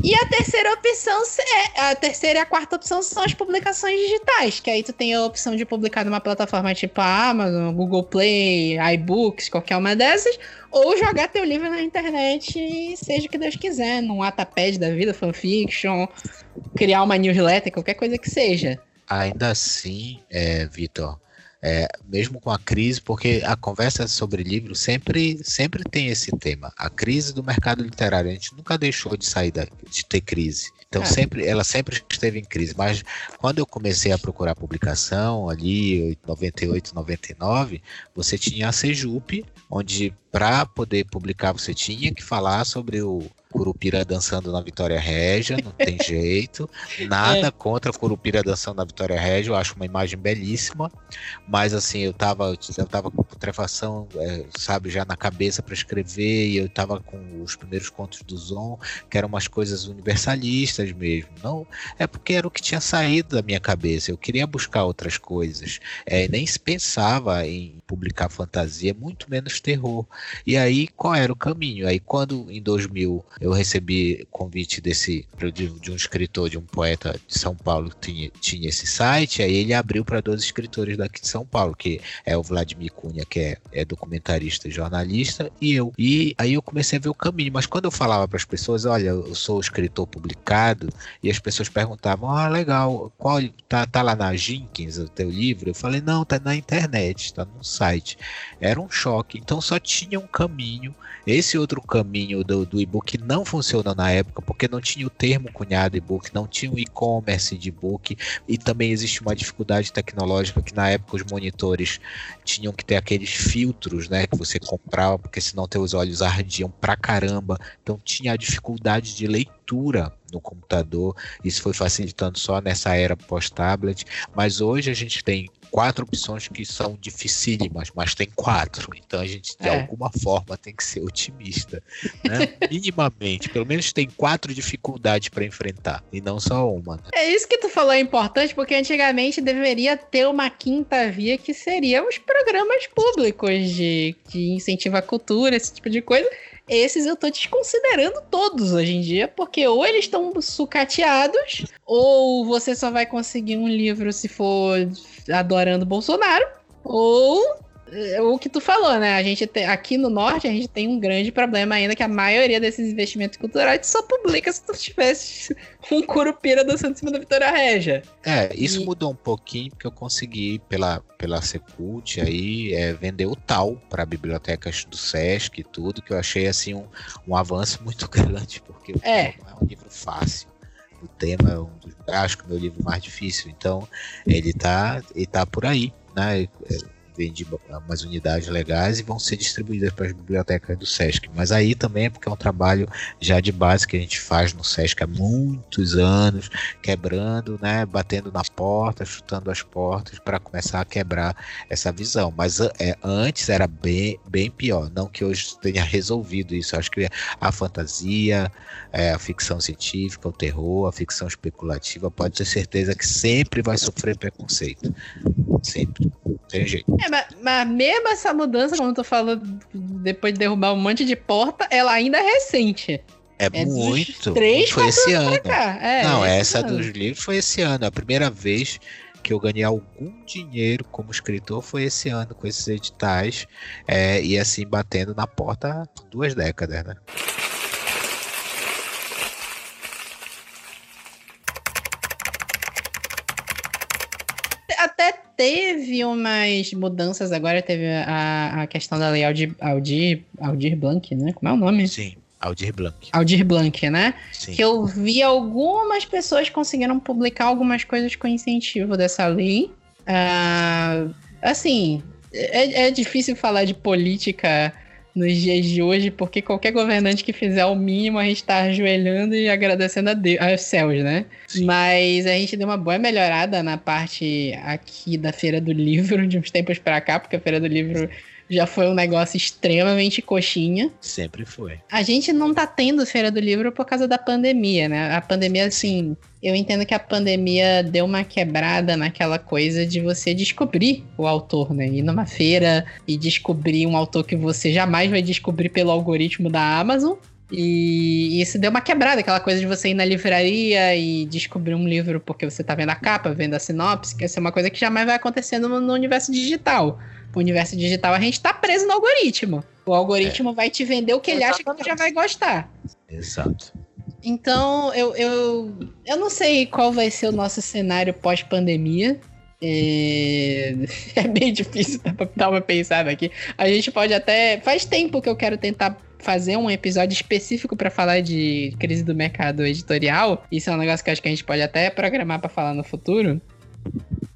E a terceira opção, é, a terceira e a quarta opção são as publicações digitais, que aí tu tem a opção de publicar numa plataforma tipo a Amazon, Google Play, iBooks, qualquer uma dessas, ou jogar teu livro na internet seja o que Deus quiser, num Atapad da vida, fanfiction, criar uma newsletter, qualquer coisa que seja. Ainda assim, é, Vitor, é, mesmo com a crise, porque a conversa sobre livro sempre, sempre tem esse tema. A crise do mercado literário. A gente nunca deixou de sair da, de ter crise. Então é. sempre, ela sempre esteve em crise. Mas quando eu comecei a procurar publicação ali, 98, 99, você tinha a Sejup, onde para poder publicar você tinha que falar sobre o Curupira dançando na Vitória Régia, não tem jeito. Nada é. contra Curupira dançando na Vitória Régia, eu acho uma imagem belíssima. Mas assim, eu tava, eu tava com putrefação, é, sabe, já na cabeça para escrever, e eu tava com os primeiros contos do Zon, que eram umas coisas universalistas mesmo. Não, é porque era o que tinha saído da minha cabeça. Eu queria buscar outras coisas. É, nem se pensava em publicar fantasia, muito menos terror. E aí, qual era o caminho? Aí, quando em 2000 eu recebi convite desse de, de, um escritor, de um poeta de São Paulo que tinha, tinha esse site, aí ele abriu para dois escritores daqui de São Paulo, que é o Vladimir Cunha, que é, é documentarista e jornalista, e eu. E aí eu comecei a ver o caminho, mas quando eu falava para as pessoas, olha, eu sou escritor publicado, e as pessoas perguntavam, ah, legal, qual tá, tá lá na Jenkins o teu livro? Eu falei, não, tá na internet, tá no site. Era um choque, então só tinha um caminho. Esse outro caminho do, do e-book não funcionou na época porque não tinha o termo cunhado e-book, não tinha o e-commerce de e-book e também existe uma dificuldade tecnológica que na época os monitores tinham que ter aqueles filtros, né, que você comprava porque senão teus olhos ardiam pra caramba. Então tinha a dificuldade de leitura no computador. Isso foi facilitando só nessa era pós-tablet, mas hoje a gente tem quatro opções que são dificílimas, mas tem quatro. Então a gente, de é. alguma forma, tem que ser otimista. Né? Minimamente. Pelo menos tem quatro dificuldades para enfrentar, e não só uma. Né? É isso que tu falou é importante, porque antigamente deveria ter uma quinta via que seria os programas públicos de, de incentivo à cultura, esse tipo de coisa. Esses eu tô desconsiderando todos hoje em dia, porque ou eles estão sucateados, ou você só vai conseguir um livro se for adorando Bolsonaro, ou o que tu falou, né? A gente tem, aqui no norte a gente tem um grande problema ainda que a maioria desses investimentos culturais só publica se tu tivesse um curupira dançando em cima da Vitória Regia. É, isso e... mudou um pouquinho porque eu consegui pela pela Secult aí é, vender o tal para bibliotecas do Sesc e tudo que eu achei assim um, um avanço muito grande porque é. é um livro fácil o tema é um dos, acho que o meu livro mais difícil então ele tá ele tá por aí né vende umas unidades legais e vão ser distribuídas para as bibliotecas do SESC. Mas aí também é porque é um trabalho já de base que a gente faz no SESC há muitos anos, quebrando, né, batendo na porta, chutando as portas para começar a quebrar essa visão. Mas é, antes era bem, bem pior. Não que hoje tenha resolvido isso. Acho que a fantasia, é, a ficção científica, o terror, a ficção especulativa, pode ter certeza que sempre vai sofrer preconceito. Sempre. Tem jeito. É, mas, mas, mesmo essa mudança, como tu falou, depois de derrubar um monte de porta, ela ainda é recente. É, é muito. Três, foi esse ano. É, Não, essa ano. dos livros foi esse ano. A primeira vez que eu ganhei algum dinheiro como escritor foi esse ano, com esses editais. É, e assim, batendo na porta há duas décadas, né? Até teve umas mudanças agora, teve a, a questão da lei Aldir, Aldir, Aldir Blanc, né? Como é o nome? Sim, Aldir Blanc. Aldir Blanc, né? Sim. Que eu vi algumas pessoas conseguiram publicar algumas coisas com incentivo dessa lei. Ah, assim, é, é difícil falar de política nos dias de hoje, porque qualquer governante que fizer o mínimo, a gente tá ajoelhando e agradecendo a Deus, aos céus, né? Sim. Mas a gente deu uma boa melhorada na parte aqui da Feira do Livro, de uns tempos pra cá, porque a Feira do Livro já foi um negócio extremamente coxinha. Sempre foi. A gente não tá tendo Feira do Livro por causa da pandemia, né? A pandemia, assim, eu entendo que a pandemia deu uma quebrada naquela coisa de você descobrir o autor, né? Ir numa feira e descobrir um autor que você jamais vai descobrir pelo algoritmo da Amazon. E isso deu uma quebrada, aquela coisa de você ir na livraria e descobrir um livro porque você tá vendo a capa, vendo a sinopse, que essa é uma coisa que jamais vai acontecer no, no universo digital. No universo digital a gente tá preso no algoritmo. O algoritmo vai te vender o que ele acha que tu já vai gostar. Exato. Então, eu, eu, eu não sei qual vai ser o nosso cenário pós-pandemia. É... é bem difícil dar uma pensada aqui. A gente pode até. Faz tempo que eu quero tentar fazer um episódio específico pra falar de crise do mercado editorial. Isso é um negócio que eu acho que a gente pode até programar pra falar no futuro.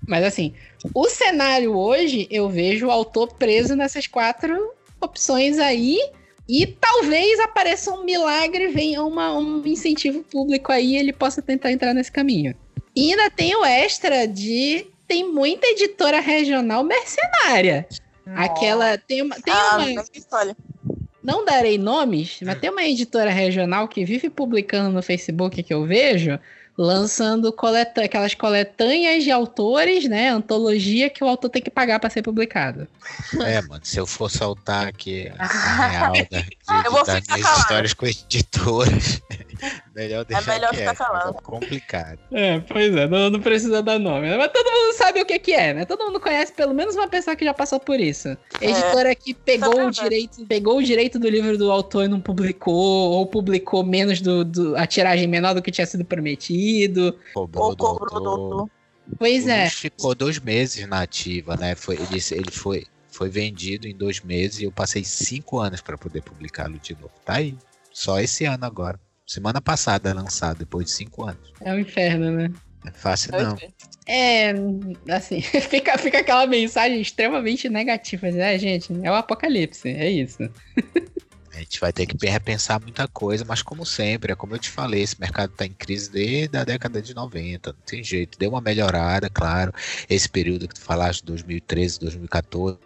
Mas assim, o cenário hoje, eu vejo o autor preso nessas quatro opções aí. E talvez apareça um milagre, venha uma, um incentivo público aí e ele possa tentar entrar nesse caminho. E ainda tem o extra de. Tem muita editora regional mercenária. Aquela. Tem uma. Tem ah, uma não darei nomes, mas tem uma editora regional que vive publicando no Facebook que eu vejo, lançando coleta aquelas coletâneas de autores, né? Antologia que o autor tem que pagar para ser publicado. É, mano, se eu for soltar aqui a real da, Eu vou das minhas calada. histórias com editoras, melhor deixar melhor quieto, ficar calado. é complicado. É, pois é, não, não precisa dar nome. né? Mas todo mundo sabe o que, que é, né? Todo mundo conhece pelo menos uma pessoa que já passou por isso. Editora que pegou é o direito, pegou o direito do livro do autor e não publicou, ou publicou menos do, do- a tiragem menor do que tinha sido prometido. Cobrou Ou cobrou do autor. autor. Pois O é. Ficou dois meses na ativa, né? Foi, ele, ele foi, foi vendido em dois meses e eu passei cinco anos para poder publicá-lo de novo. Tá aí. Só esse ano agora. Semana passada lançado, depois de cinco anos. É um inferno, né? É fácil não. sei. É, assim, fica, fica aquela mensagem extremamente negativa. É, gente, é o apocalipse, é isso. A gente vai ter que repensar muita coisa, mas como sempre, é como eu te falei, esse mercado está em crise desde a década de 90, não tem jeito. Deu uma melhorada, claro. Esse período que tu falaste, 2013, 2014,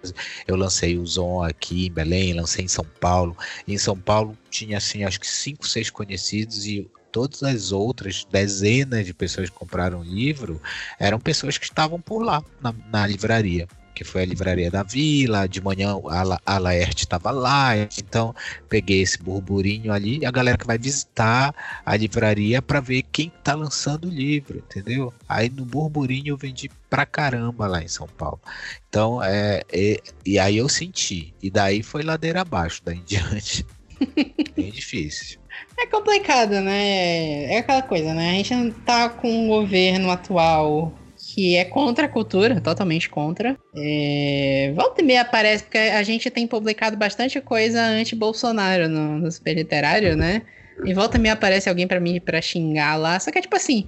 eu lancei o Zon aqui em Belém, lancei em São Paulo. E em São Paulo tinha, assim, acho que cinco, seis conhecidos e todas as outras dezenas de pessoas que compraram o livro eram pessoas que estavam por lá, na, na livraria. Que foi a livraria da Vila, de manhã a, a Laerte estava lá, então peguei esse burburinho ali e a galera que vai visitar a livraria para ver quem tá lançando o livro, entendeu? Aí no burburinho eu vendi pra caramba lá em São Paulo. Então, é, é- e aí eu senti, e daí foi ladeira abaixo, daí em diante. Bem difícil. É complicado, né? É aquela coisa, né? A gente não tá com um governo atual que é contra a cultura, totalmente contra. É... Volta e meia aparece, porque a gente tem publicado bastante coisa anti-Bolsonaro no, no Super Literário, né? E volta e meia aparece alguém pra mim pra xingar lá. Só que é tipo assim,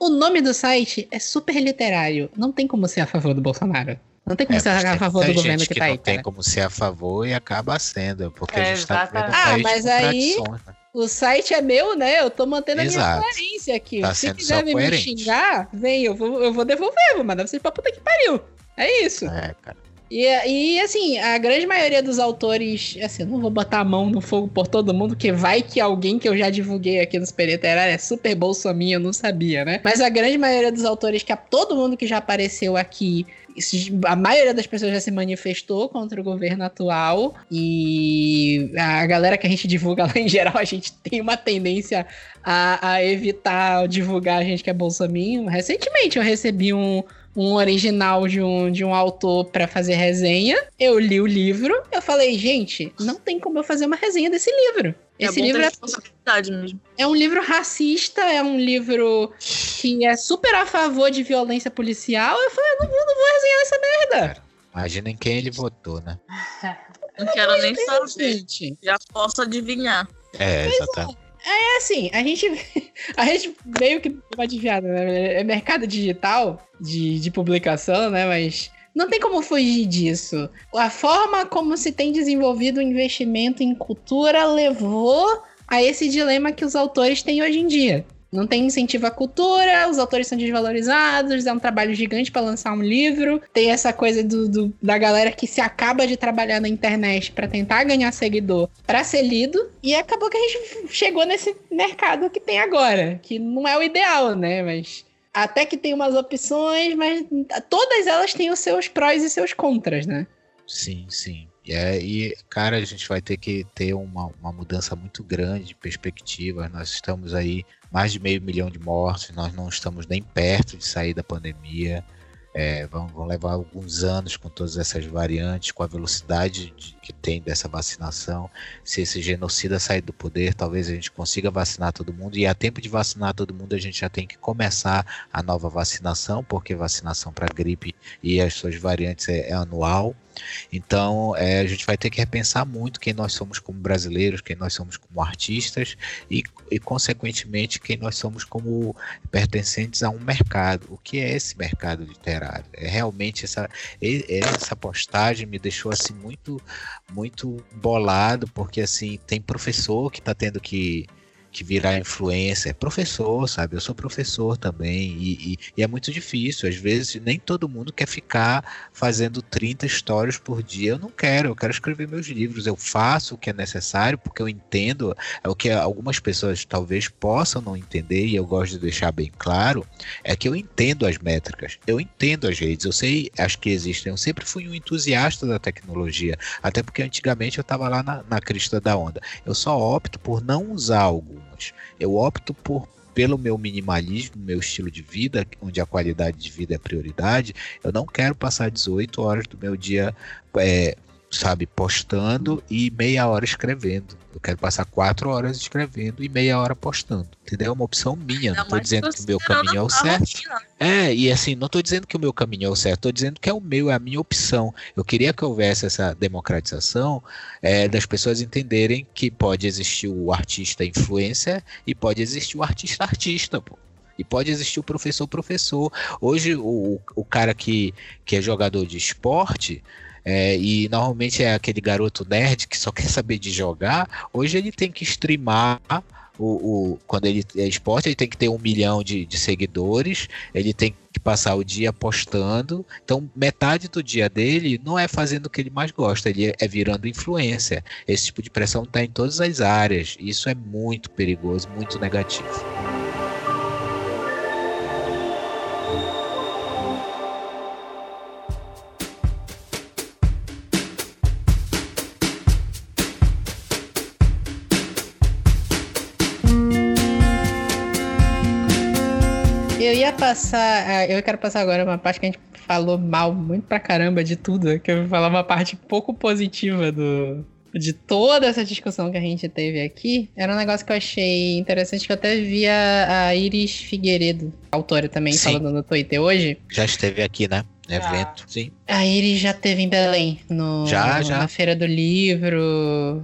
o nome do site é Super Literário. Não tem como ser a favor do Bolsonaro. Não tem como É, ser a favor do governo que, que tá não aí, tem cara. como ser a favor e acaba sendo, porque É, a gente tá vivendo um. Ah, país mas aí- né? O site é meu, né? Eu tô mantendo a minha Exato. coerência aqui. Tá Se quiser me xingar, vem, eu vou, eu vou devolver, vou mandar vocês pra puta que pariu. É isso. É, cara. E, e assim, a grande maioria dos autores, assim, eu não vou botar a mão no fogo por todo mundo, que vai que alguém que eu já divulguei aqui no Super Literário é super bolsominho, eu não sabia, né? Mas a grande maioria dos autores, que todo mundo que já apareceu aqui, a maioria das pessoas já se manifestou contra o governo atual e a galera que a gente divulga lá em geral, a gente tem uma tendência a, a evitar divulgar a gente que é bolsominho. Recentemente eu recebi um, um original de um, de um autor para fazer resenha. Eu li o livro, eu falei, gente, não tem como eu fazer uma resenha desse livro. É Esse ter livro é, responsabilidade mesmo. é um livro racista, é um livro que é super a favor de violência policial. Eu falei, eu não vou, não vou resenhar essa merda. Imaginem quem ele votou, né? Não quero nem saber. Já posso adivinhar. É, exatamente. É assim, a gente, a gente meio que uma desviada, né? É mercado digital de, de publicação, né? Mas não tem como fugir disso. A forma como se tem desenvolvido o investimento em cultura levou a esse dilema que os autores têm hoje em dia. Não tem incentivo à cultura, os autores são desvalorizados, é um trabalho gigante para lançar um livro. Tem essa coisa do, do- da galera que se acaba de trabalhar na internet para tentar ganhar seguidor para ser lido. E acabou que a gente chegou nesse mercado que tem agora, que não é o ideal, né? Mas até que tem umas opções, mas todas elas têm os seus prós e seus contras, né? Sim, sim. É, e, cara, a gente vai ter que ter uma, uma mudança muito grande de perspectiva. Nós estamos aí mais de meio milhão de mortos, nós não estamos nem perto de sair da pandemia. É, vão, vão levar alguns anos com todas essas variantes, com a velocidade de- que tem dessa vacinação. Se esse genocida sair do poder, talvez a gente consiga vacinar todo mundo. E a tempo de vacinar todo mundo, a gente já tem que começar a nova vacinação, porque vacinação para gripe e as suas variantes é- é anual. Então, é, a gente vai ter que repensar muito quem nós somos como brasileiros, quem nós somos como artistas e, e, consequentemente, quem nós somos como pertencentes a um mercado. O que é esse mercado literário? É realmente essa, essa postagem me deixou assim muito, muito bolado, porque assim tem professor que está tendo que que virar influencer, professor, sabe? Eu sou professor também e, e- e é muito difícil. Às vezes nem todo mundo quer ficar fazendo 30 stories por dia. Eu não quero, eu quero escrever meus livros. Eu faço o que é necessário porque eu entendo é o que algumas pessoas talvez possam não entender e eu gosto de deixar bem claro é que eu entendo as métricas, eu entendo as redes, eu sei as que existem. Eu sempre fui um entusiasta da tecnologia, até porque antigamente eu estava lá na, na crista da onda. Eu só opto por não usar algumas. Eu opto por pelo meu minimalismo, meu estilo de vida, onde a qualidade de vida é prioridade, eu não quero passar 18 horas do meu dia, é, sabe, postando e meia hora escrevendo. Eu quero passar quatro horas escrevendo e meia hora postando. Entendeu? É uma opção minha. Não Ainda tô dizendo que o meu considerando caminho é o certo. rotina, né? É, e assim, não tô dizendo que o meu caminho é o certo, tô dizendo que é o meu, é a minha opção. Eu queria que houvesse essa democratização é, das pessoas entenderem que pode existir o artista influencer e pode existir o artista artista, pô. E pode existir o professor professor. Hoje, o, o cara que, que é jogador de esporte, é, e normalmente é aquele garoto nerd que só quer saber de jogar, hoje ele tem que streamar o, o- quando ele é esporte, ele tem que ter um milhão de, de seguidores, ele tem que passar o dia postando. Então, metade do dia dele não é fazendo o que ele mais gosta, ele é, virando influência. Esse tipo de pressão está em todas as áreas. Isso é muito perigoso, muito negativo. Passar. ah, Eu quero passar agora uma parte que a gente falou mal muito pra caramba de tudo. Que eu vou falar uma parte pouco positiva do. De toda essa discussão que a gente teve aqui, era um negócio que eu achei interessante, que eu até vi a, a Iris Figueiredo, autora também, Sim. falando no Twitter hoje. Já esteve aqui, né? Já. Evento, sim. A Iris já teve em Belém, no, Já, já. na Feira do Livro.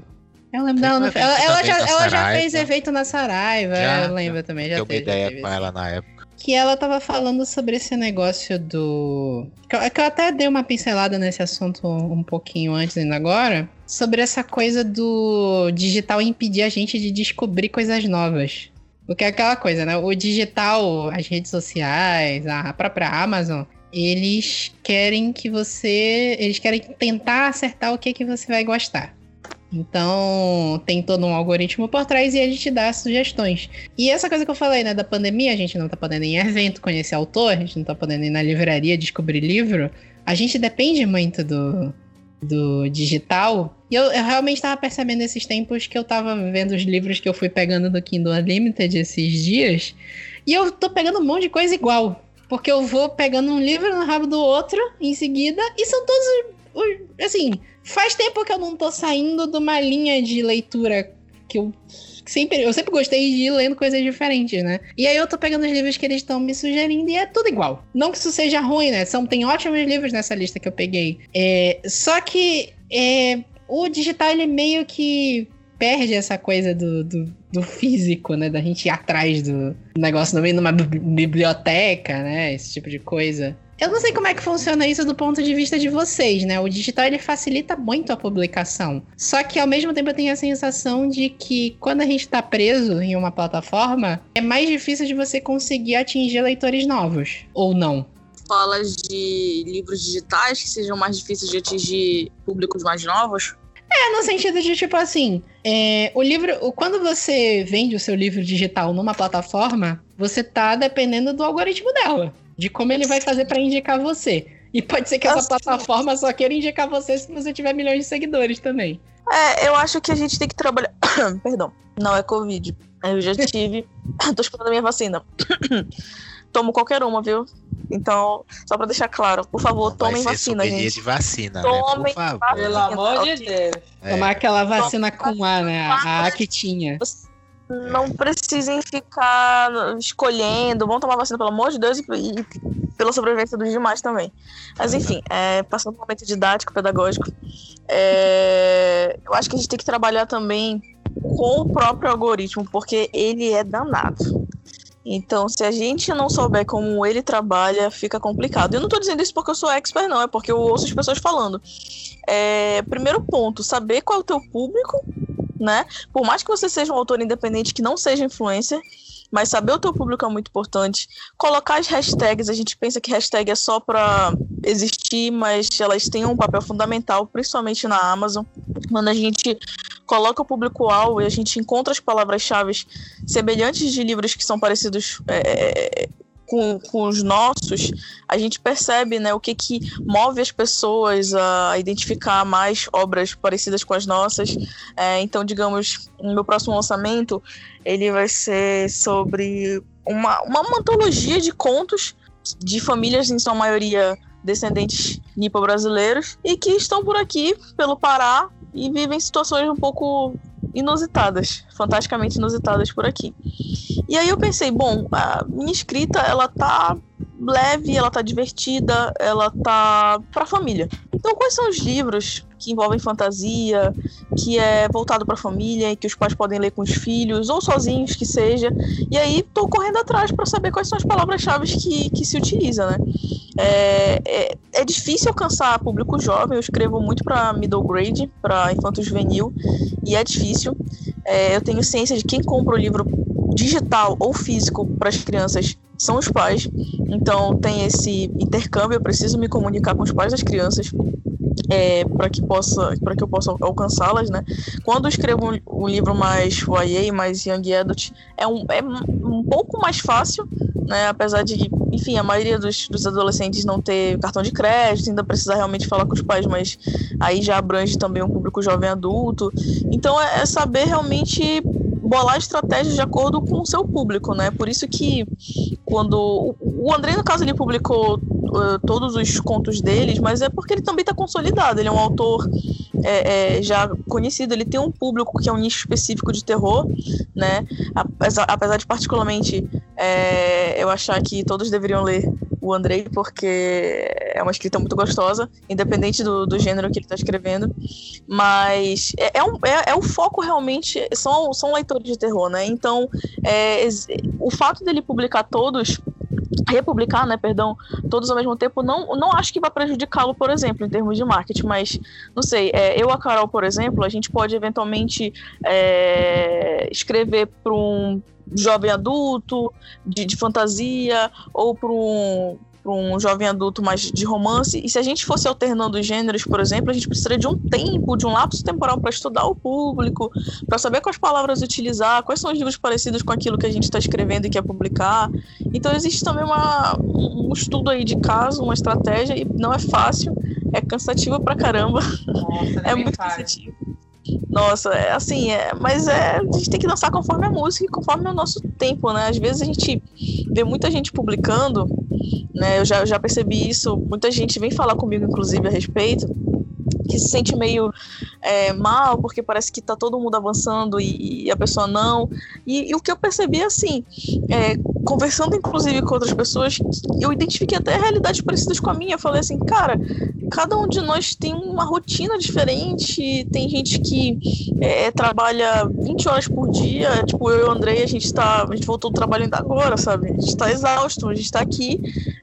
Eu lembro dela. no- ela, ela já, ela já fez evento na Saraiva, Já, eu lembro também. Já Deu uma teve, já ideia teve com esse ela na época. Que ela tava falando sobre esse negócio do. Que eu, que eu até dei uma pincelada nesse assunto um pouquinho antes ainda agora. Sobre essa coisa do digital impedir a gente de descobrir coisas novas. Porque é aquela coisa, né? O digital, as redes sociais, a própria Amazon, eles querem que você. Eles querem tentar acertar o que, que você vai gostar. Então, tem todo um algoritmo por trás e ele te dá sugestões. E essa coisa que eu falei, né, da pandemia, a gente não tá podendo ir em evento conhecer autor, a gente não tá podendo ir na livraria descobrir livro. A gente depende muito do, do digital. E eu, eu realmente tava percebendo esses tempos que eu tava vendo os livros que eu fui pegando do Kindle Unlimited esses dias. E eu tô pegando um monte de coisa igual. Porque eu vou pegando um livro no rabo do outro em seguida, e são todos. Assim, faz tempo que eu não tô saindo de uma linha de leitura que eu sempre, eu sempre gostei de ir lendo coisas diferentes, né? E aí eu tô pegando os livros que eles estão me sugerindo e é tudo igual. Não que isso seja ruim, né? São, tem ótimos livros nessa lista que eu peguei. É, só que é, o digital, ele meio que perde essa coisa do, do, do, físico, né? Da gente ir atrás do negócio no meio numa biblioteca, né? Esse tipo de coisa. Eu não sei como é que funciona isso do ponto de vista de vocês, né? O digital ele facilita muito a publicação. Só que ao mesmo tempo eu tenho a sensação de que quando a gente está preso em uma plataforma, é mais difícil de você conseguir atingir leitores novos. Ou não? Falas de livros digitais que sejam mais difíceis de atingir públicos mais novos? É, no sentido de, tipo assim, é, o livro. Quando você vende o seu livro digital numa plataforma, você tá dependendo do algoritmo dela de como ele vai fazer para indicar você. E pode ser que essa plataforma só queira indicar você se você tiver milhões de seguidores também. É, eu acho que a gente tem que trabalhar. Perdão, não é Covid. Eu já tive. Tô esperando a minha vacina. Tomo qualquer uma, viu? Então, só pra deixar claro, por favor, tomem vacina, gente. de vacina, tomem né? Por favor. Vacina, Pelo amor de Deus. É. Tomar aquela vacina com A, né? A A que tinha. Você não precisem ficar escolhendo, vão tomar vacina, pelo amor de Deus, e, e pela sobrevivência dos demais também. Mas enfim, é, passando um momento didático, pedagógico, é, eu acho que a gente tem que trabalhar também com o próprio algoritmo, porque ele é danado. Então, se a gente não souber como ele trabalha, fica complicado. Eu não estou dizendo isso porque eu sou expert, não, é porque eu ouço as pessoas falando. É, primeiro ponto, saber qual é o teu público, né? Por mais que você seja um autor independente que não seja influencer, mas saber o teu público é muito importante. Colocar as hashtags, a gente pensa que hashtag é só para existir, mas elas têm um papel fundamental, principalmente na Amazon. Quando a gente coloca o público-alvo e a gente encontra as palavras-chave semelhantes de livros que são parecidos é, com, com os nossos, a gente percebe né, o que, que move as pessoas a identificar mais obras parecidas com as nossas. É, então, digamos, meu próximo lançamento, ele vai ser sobre uma, uma antologia de contos de famílias, em sua maioria descendentes nipo-brasileiros, e que estão por aqui, pelo Pará, e vivem situações um pouco inusitadas, fantasticamente inusitadas por aqui. E aí eu pensei, bom, a minha escrita ela tá leve, ela tá divertida, ela tá pra família. Então, quais são os livros que envolvem fantasia, que é voltado para a família e que os pais podem ler com os filhos ou sozinhos que seja? E aí tô correndo atrás para saber quais são as palavras-chave que, que se utiliza, né? É, é, é, difícil alcançar público jovem. Eu escrevo muito para middle grade, para infanto juvenil, e é difícil. É, eu tenho ciência de quem compra o livro digital ou físico para as crianças são os pais. Então tem esse intercâmbio, eu preciso me comunicar com os pais das crianças. É, para que possa para que eu possa alcançá-las, né? Quando eu escrevo um, um, livro mais YA, mais young adult, é um, é um pouco mais fácil, né? Apesar de, enfim, a maioria dos, dos adolescentes não ter cartão de crédito, ainda precisa realmente falar com os pais, mas aí já abrange também um público jovem adulto. Então é, é saber realmente bolar estratégias de acordo com o seu público, né? Por isso que quando o André no caso ele publicou uh, todos os contos deles, mas é porque ele também está consolidado. Ele é um autor é, é, já conhecido. Ele tem um público que é um nicho específico de terror, né? Apesar, apesar de particularmente é, eu achar que todos deveriam ler o Andrei, porque é uma escrita muito gostosa, independente do, do gênero que ele está escrevendo. Mas é, é, um, é, é, o foco realmente, são, são leitores de terror, né? Então, é, o fato dele publicar todos republicar, né, perdão, todos ao mesmo tempo, não, não acho que vai prejudicá-lo, por exemplo, em termos de marketing, mas, não sei, é, eu, a Carol, por exemplo, a gente pode eventualmente é, escrever para um jovem adulto, de, de fantasia, ou para um, para um jovem adulto mais de romance. E se a gente fosse alternando os gêneros, por exemplo, a gente precisaria de um tempo, de um lapso temporal para estudar o público, para saber quais palavras utilizar, quais são os livros parecidos com aquilo que a gente está escrevendo e quer publicar. Então existe também uma, um estudo aí de caso, uma estratégia, e não é fácil, é cansativo pra caramba. Nossa, é muito cansativo. Nossa, é assim, é, mas é, a gente tem que dançar conforme a música e conforme o nosso tempo, né? Às vezes a gente vê muita gente publicando Né? Eu já, eu já percebi isso, muita gente vem falar comigo, inclusive, a respeito, que se sente meio é, mal porque parece que tá todo mundo avançando e, e a pessoa não. E, e, o que eu percebi assim, é, conversando inclusive com outras pessoas, eu identifiquei até realidades parecidas com a minha. Eu falei assim, cara, cada um de nós tem uma rotina diferente. Tem gente que é, trabalha 20 horas por dia, tipo eu e o Andrei, a gente tá. A gente voltou do trabalho ainda agora, sabe? A gente tá exausto, a gente tá aqui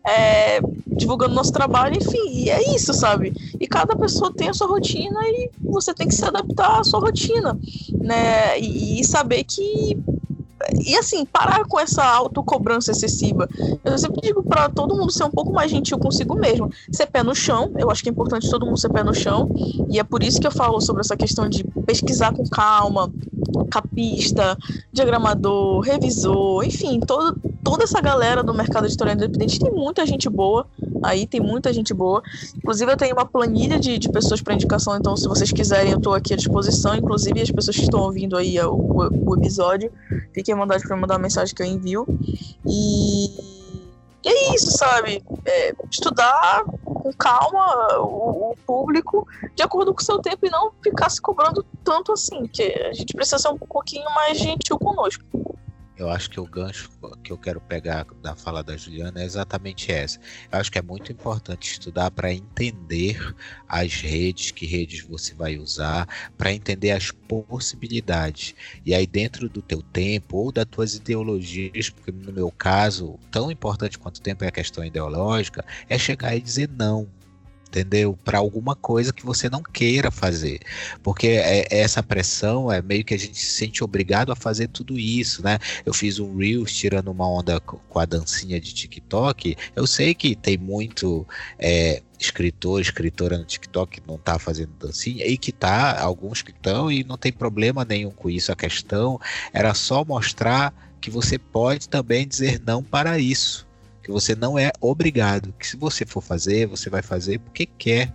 é, divulgando nosso trabalho, enfim, e é isso, sabe? E cada pessoa tem a sua rotina e você tem que se adaptar à sua rotina, né? E, saber que e assim, parar com essa autocobrança excessiva. Eu sempre digo para todo mundo ser um pouco mais gentil consigo mesmo. Ser pé no chão, eu acho que é importante todo mundo ser pé no chão, e é por isso que eu falo sobre essa questão de pesquisar com calma, capista, diagramador, revisor, enfim, todo, toda essa galera do mercado editorial independente tem muita gente boa aí, tem muita gente boa. Inclusive, eu tenho uma planilha de, de pessoas para indicação, então, se vocês quiserem, eu estou aqui à disposição. Inclusive, as pessoas que estão ouvindo aí o, o, o episódio, fiquem à vontade para mandar a mensagem que eu envio. E. E é isso, sabe? É, estudar com calma o, o, público de acordo com o seu tempo e não ficar se cobrando tanto assim, que a gente precisa ser um pouquinho mais gentil conosco eu acho que o gancho que eu quero pegar da fala da Juliana é exatamente essa. Eu acho que é muito importante estudar para entender as redes, que redes você vai usar, para entender as possibilidades. E aí dentro do teu tempo ou das tuas ideologias, porque no meu caso, tão importante quanto o tempo é a questão ideológica, é chegar e dizer não entendeu? Para alguma coisa que você não queira fazer. Porque é, essa pressão é meio que a gente se sente obrigado a fazer tudo isso, né? Eu fiz um Reels tirando uma onda com a dancinha de TikTok. Eu sei que tem muito. É, escritor, escritora no TikTok que não tá fazendo dancinha e que tá, alguns que estão e não tem problema nenhum com isso. A questão era só mostrar que você pode também dizer não para isso que você não é obrigado, que se você for fazer, você vai fazer porque quer.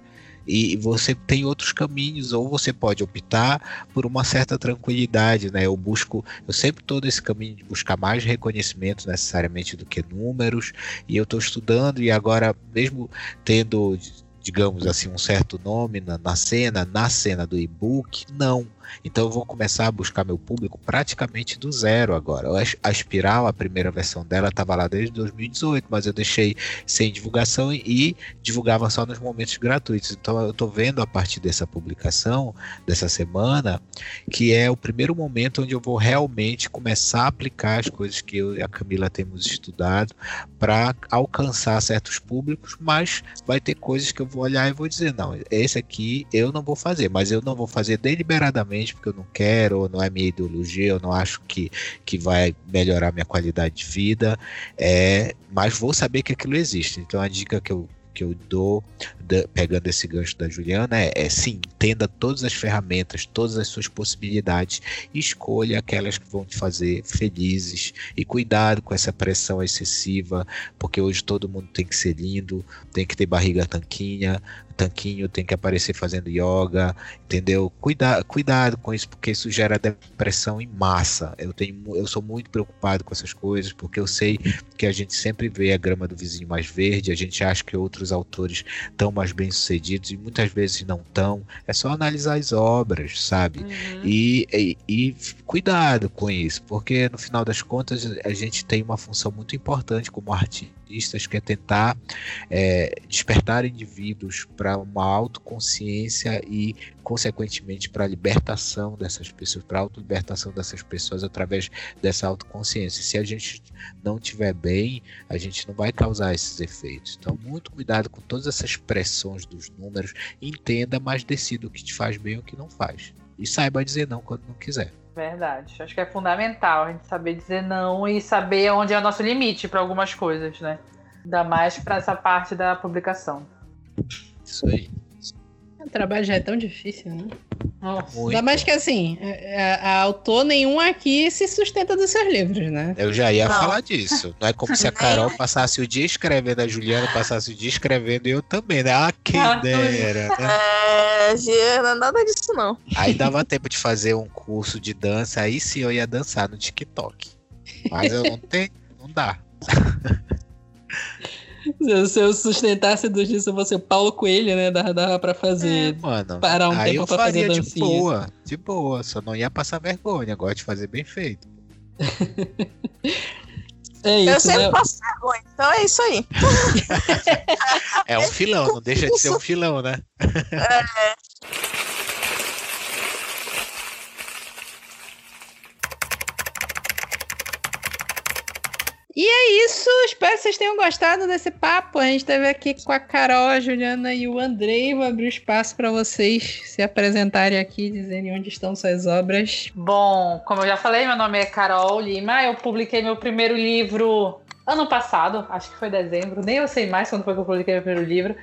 E você tem outros caminhos, ou você pode optar por uma certa tranquilidade, né? Eu busco, eu sempre estou nesse caminho de buscar mais reconhecimento necessariamente do que números, e eu estou estudando, e agora, mesmo tendo digamos assim, um certo nome na, na cena, na cena do e-book, não. Então eu vou começar a buscar meu público praticamente do zero agora. A Espiral, a primeira versão dela, estava lá desde 2018, mas eu deixei sem divulgação e divulgava só nos momentos gratuitos. Então eu estou vendo a partir dessa publicação, dessa semana, que é o primeiro momento onde eu vou realmente começar a aplicar as coisas que eu e a Camila temos estudado para alcançar certos públicos, mas vai ter coisas que eu vou olhar e vou dizer: não, esse aqui eu não vou fazer, mas eu não vou fazer deliberadamente porque eu não quero, ou não é minha ideologia, eu não acho que, que vai melhorar minha qualidade de vida, é, mas vou saber que aquilo existe. Então a dica que eu, que eu dou, pegando esse gancho da Juliana, é, é sim, entenda todas as ferramentas, todas as suas possibilidades escolha aquelas que vão te fazer felizes. E cuidado com essa pressão excessiva, porque hoje todo mundo tem que ser lindo, tem que ter barriga tanquinha, tanquinho tem que aparecer fazendo yoga, entendeu? Cuida, cuidado com isso, porque isso gera depressão em massa. Eu, tenho, eu sou muito preocupado com essas coisas, porque eu sei que a gente sempre vê a grama do vizinho mais verde, a gente acha que outros autores estão mais bem sucedidos e muitas vezes não estão. É só analisar as obras, sabe? Uhum. E, e, e cuidado com isso, porque no final das contas a gente tem uma função muito importante como artistas, que é tentar é, despertar indivíduos para uma autoconsciência e, consequentemente, para a libertação dessas pessoas, para a autolibertação dessas pessoas através dessa autoconsciência. Se a gente não tiver bem, a gente não vai causar esses efeitos. Então, muito cuidado com todas essas pressões dos números, entenda, mas decida o que te faz bem e o que não faz. E saiba dizer não quando não quiser. Verdade. Acho que é fundamental a gente saber dizer não e saber onde é o nosso limite para algumas coisas, né? Ainda mais para essa parte da publicação. Isso aí. O trabalho já é tão difícil, né? Nossa. Ainda mais que assim, a, é, é, a, autor nenhum aqui se sustenta dos seus livros, né? Eu já ia não. falar disso. Não é como se a Carol passasse o dia escrevendo, a Juliana passasse o dia escrevendo e eu também, né? Ah, quem ah, dera, né? É, Giana, nada disso não. Aí dava tempo de fazer um curso de dança, aí sim eu ia dançar no TikTok. Mas eu não tenho, não dá. Se eu sustentasse do disso, você Paulo Coelho, né? Dava, dava pra fazer. É, mano. Parar um aí tempo eu pra fazer faria de dancinha. boa, de boa. Só não ia passar vergonha. Gosto de fazer bem feito. É Eu isso, sempre né? passo vergonha, então é isso aí. É um filão, não deixa de ser um filão, né? E é isso, espero que vocês tenham gostado desse papo. A gente esteve aqui com a Carol, a Juliana e o Andrei. Vou abrir o espaço para vocês se apresentarem aqui, dizerem onde estão suas obras. Bom, como eu já falei, meu nome é Carol Lima. Eu publiquei meu primeiro livro ano passado, acho que foi dezembro, nem eu sei mais quando foi que eu publiquei meu primeiro livro,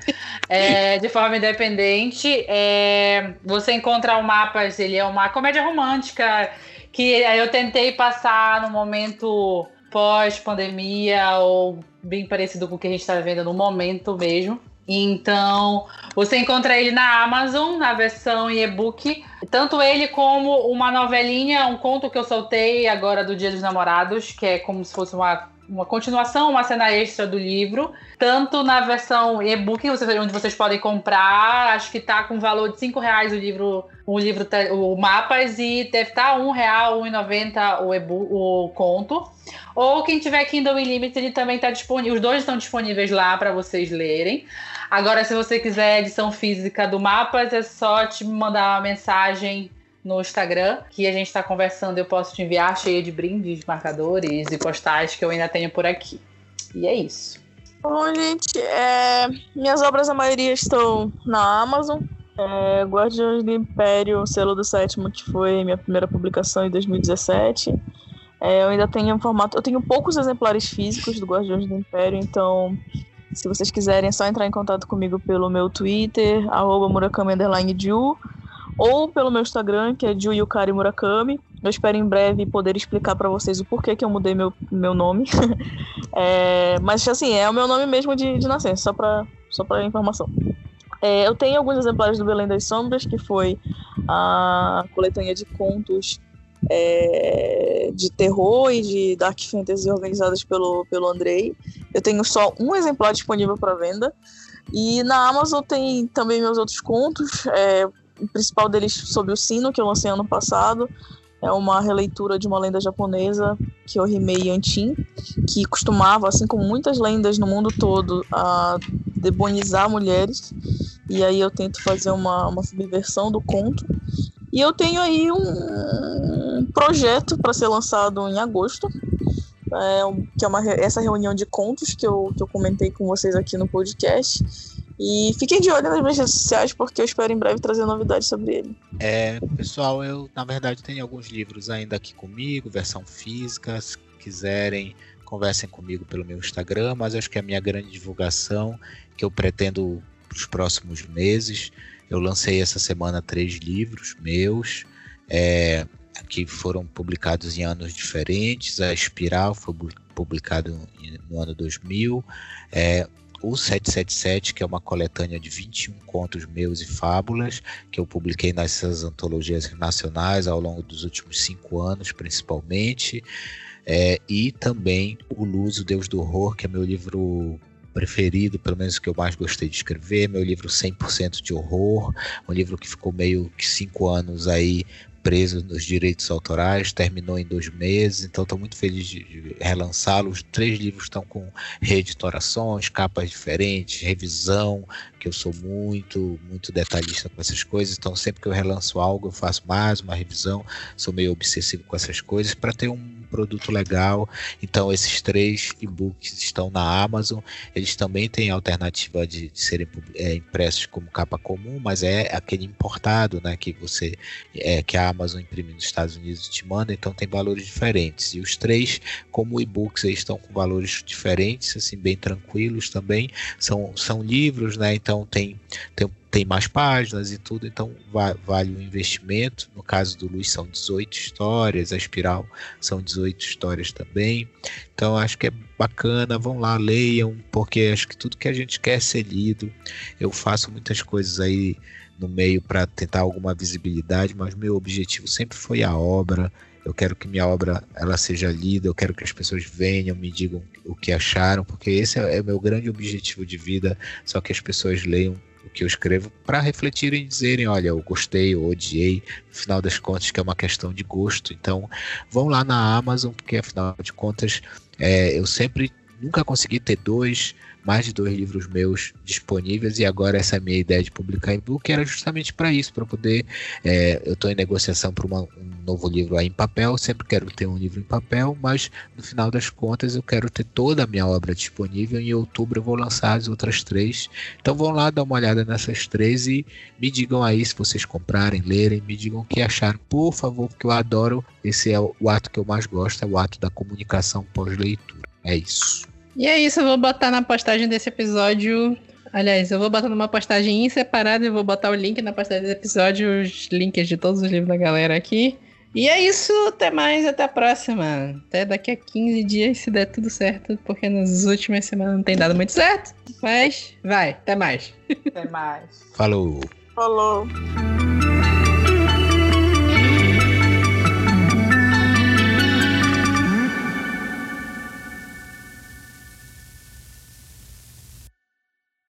é, de forma independente. É, você encontra o Mapas, ele é uma comédia romântica que eu tentei passar no momento pós-pandemia ou bem parecido com o que a gente está vivendo no momento mesmo. Então, você encontra ele na Amazon, na versão e-book. Tanto ele como uma novelinha, um conto que eu soltei agora do Dia dos Namorados, que é como se fosse uma, uma continuação, uma cena extra do livro. Tanto na versão e-book, onde vocês podem comprar, acho que tá com valor de 5 reais o livro, o livro, tá- o Mapas, e deve estar real, R$ 1,90 o, o conto. Ou quem tiver Kindle Unlimited também está disponível. Os dois estão disponíveis lá para vocês lerem. Agora, se você quiser edição física do Mapas, é só te mandar uma mensagem no Instagram, que a gente está conversando. Eu posso te enviar cheia de brindes, marcadores e postais que eu ainda tenho por aqui. E é isso. Bom, gente, é, minhas obras, a maioria estão na Amazon. É, Guardiões do Império, selo do sétimo, que foi minha primeira publicação em 2017. É, eu ainda tenho um formato. Eu tenho poucos exemplares físicos do Guardiões do Império, então, se vocês quiserem, é só entrar em contato comigo pelo meu Twitter, arroba Murakami ou pelo meu Instagram, que é Ju Yukari Murakami. Eu espero em breve poder explicar para vocês o porquê que eu mudei meu, meu nome. É, mas assim, é o meu nome mesmo de, de nascença, só para só pra informação. É, eu tenho alguns exemplares do Belém das Sombras, que foi a coletânea de contos é, de terror e de dark fantasy organizadas pelo, pelo Andrei. Eu tenho só um exemplar disponível para venda. E na Amazon tem também meus outros contos. é, o principal deles sobre o sino, que eu lancei ano passado. É uma releitura de uma lenda japonesa que eu rimei Yantin, que costumava, assim como muitas lendas no mundo todo, a demonizar mulheres. E aí eu tento fazer uma, uma subversão do conto. E eu tenho aí um projeto para ser lançado em agosto, é, que é uma, essa reunião de contos que eu, que eu comentei com vocês aqui no podcast. E fiquem de olho nas minhas redes sociais, porque eu espero em breve trazer novidades sobre ele. É, pessoal, eu na verdade tenho alguns livros ainda aqui comigo, versão física. Se quiserem, conversem comigo pelo meu Instagram, mas acho que a minha grande divulgação, que eu pretendo para os próximos meses, eu lancei essa semana três livros meus, é, que foram publicados em anos diferentes. A Espiral foi publicado no ano 2000. É, o 777, que é uma coletânea de 21 contos meus e fábulas, que eu publiquei nessas antologias nacionais ao longo dos últimos cinco anos, principalmente. É, e também O Luz, o Deus do Horror, que é meu livro preferido, pelo menos o que eu mais gostei de escrever, meu livro 100% de horror, um livro que ficou meio que cinco anos aí preso nos direitos autorais, terminou em dois meses, então estou muito feliz de, relançá-lo. Os três livros estão com reeditorações, capas diferentes, revisão, que eu sou muito, muito detalhista com essas coisas, então sempre que eu relanço algo, eu faço mais uma revisão, sou meio obsessivo com essas coisas para ter um produto legal. Então esses três e-books estão na Amazon, eles também têm a alternativa de, de serem é, impressos como capa comum, mas é aquele importado, né, que você é, que a Amazon imprime nos Estados Unidos e te manda, então tem valores diferentes. E os três, como e-books, estão com valores diferentes, assim, bem tranquilos também. São, são livros, né? Então tem, tem, tem mais páginas e tudo, então va- vale o investimento. No caso do Luiz são 18 histórias, a Espiral são 18 histórias também. Então acho que é bacana, vão lá, leiam, porque acho que tudo que a gente quer é ser lido. Eu faço muitas coisas aí no meio para tentar alguma visibilidade, mas meu objetivo sempre foi a obra. Eu quero que minha obra ela seja lida, eu quero que as pessoas venham, me digam o que acharam, porque esse é, é o meu grande objetivo de vida, só que as pessoas leiam que eu escrevo para refletirem e dizerem, olha, eu gostei, eu odiei, no final das contas que é uma questão de gosto. Então, vão lá na Amazon, porque afinal de contas, é, eu sempre nunca consegui ter dois mais de dois livros meus disponíveis e agora essa minha ideia de publicar e-book era justamente para isso, para poder. É, eu estou em negociação para um novo livro em papel, sempre quero ter um livro em papel, mas no final das contas eu quero ter toda a minha obra disponível. Em outubro eu vou lançar as outras três. Então vão lá dar uma olhada nessas três e me digam aí se vocês comprarem, lerem, me digam o que acharam, por favor, porque eu adoro. Esse é o ato que eu mais gosto, é o ato da comunicação pós-leitura. É isso. E é isso, eu vou botar na postagem desse episódio. Aliás, eu vou botar numa postagem em separado e vou botar o link na postagem desse episódio, os links de todos os livros da galera aqui. E é isso, até mais, até a próxima. Até daqui a 15 dias, se der tudo certo, porque nas últimas semanas não tem dado muito certo. Mas vai, até mais. Até mais. Falou. Falou.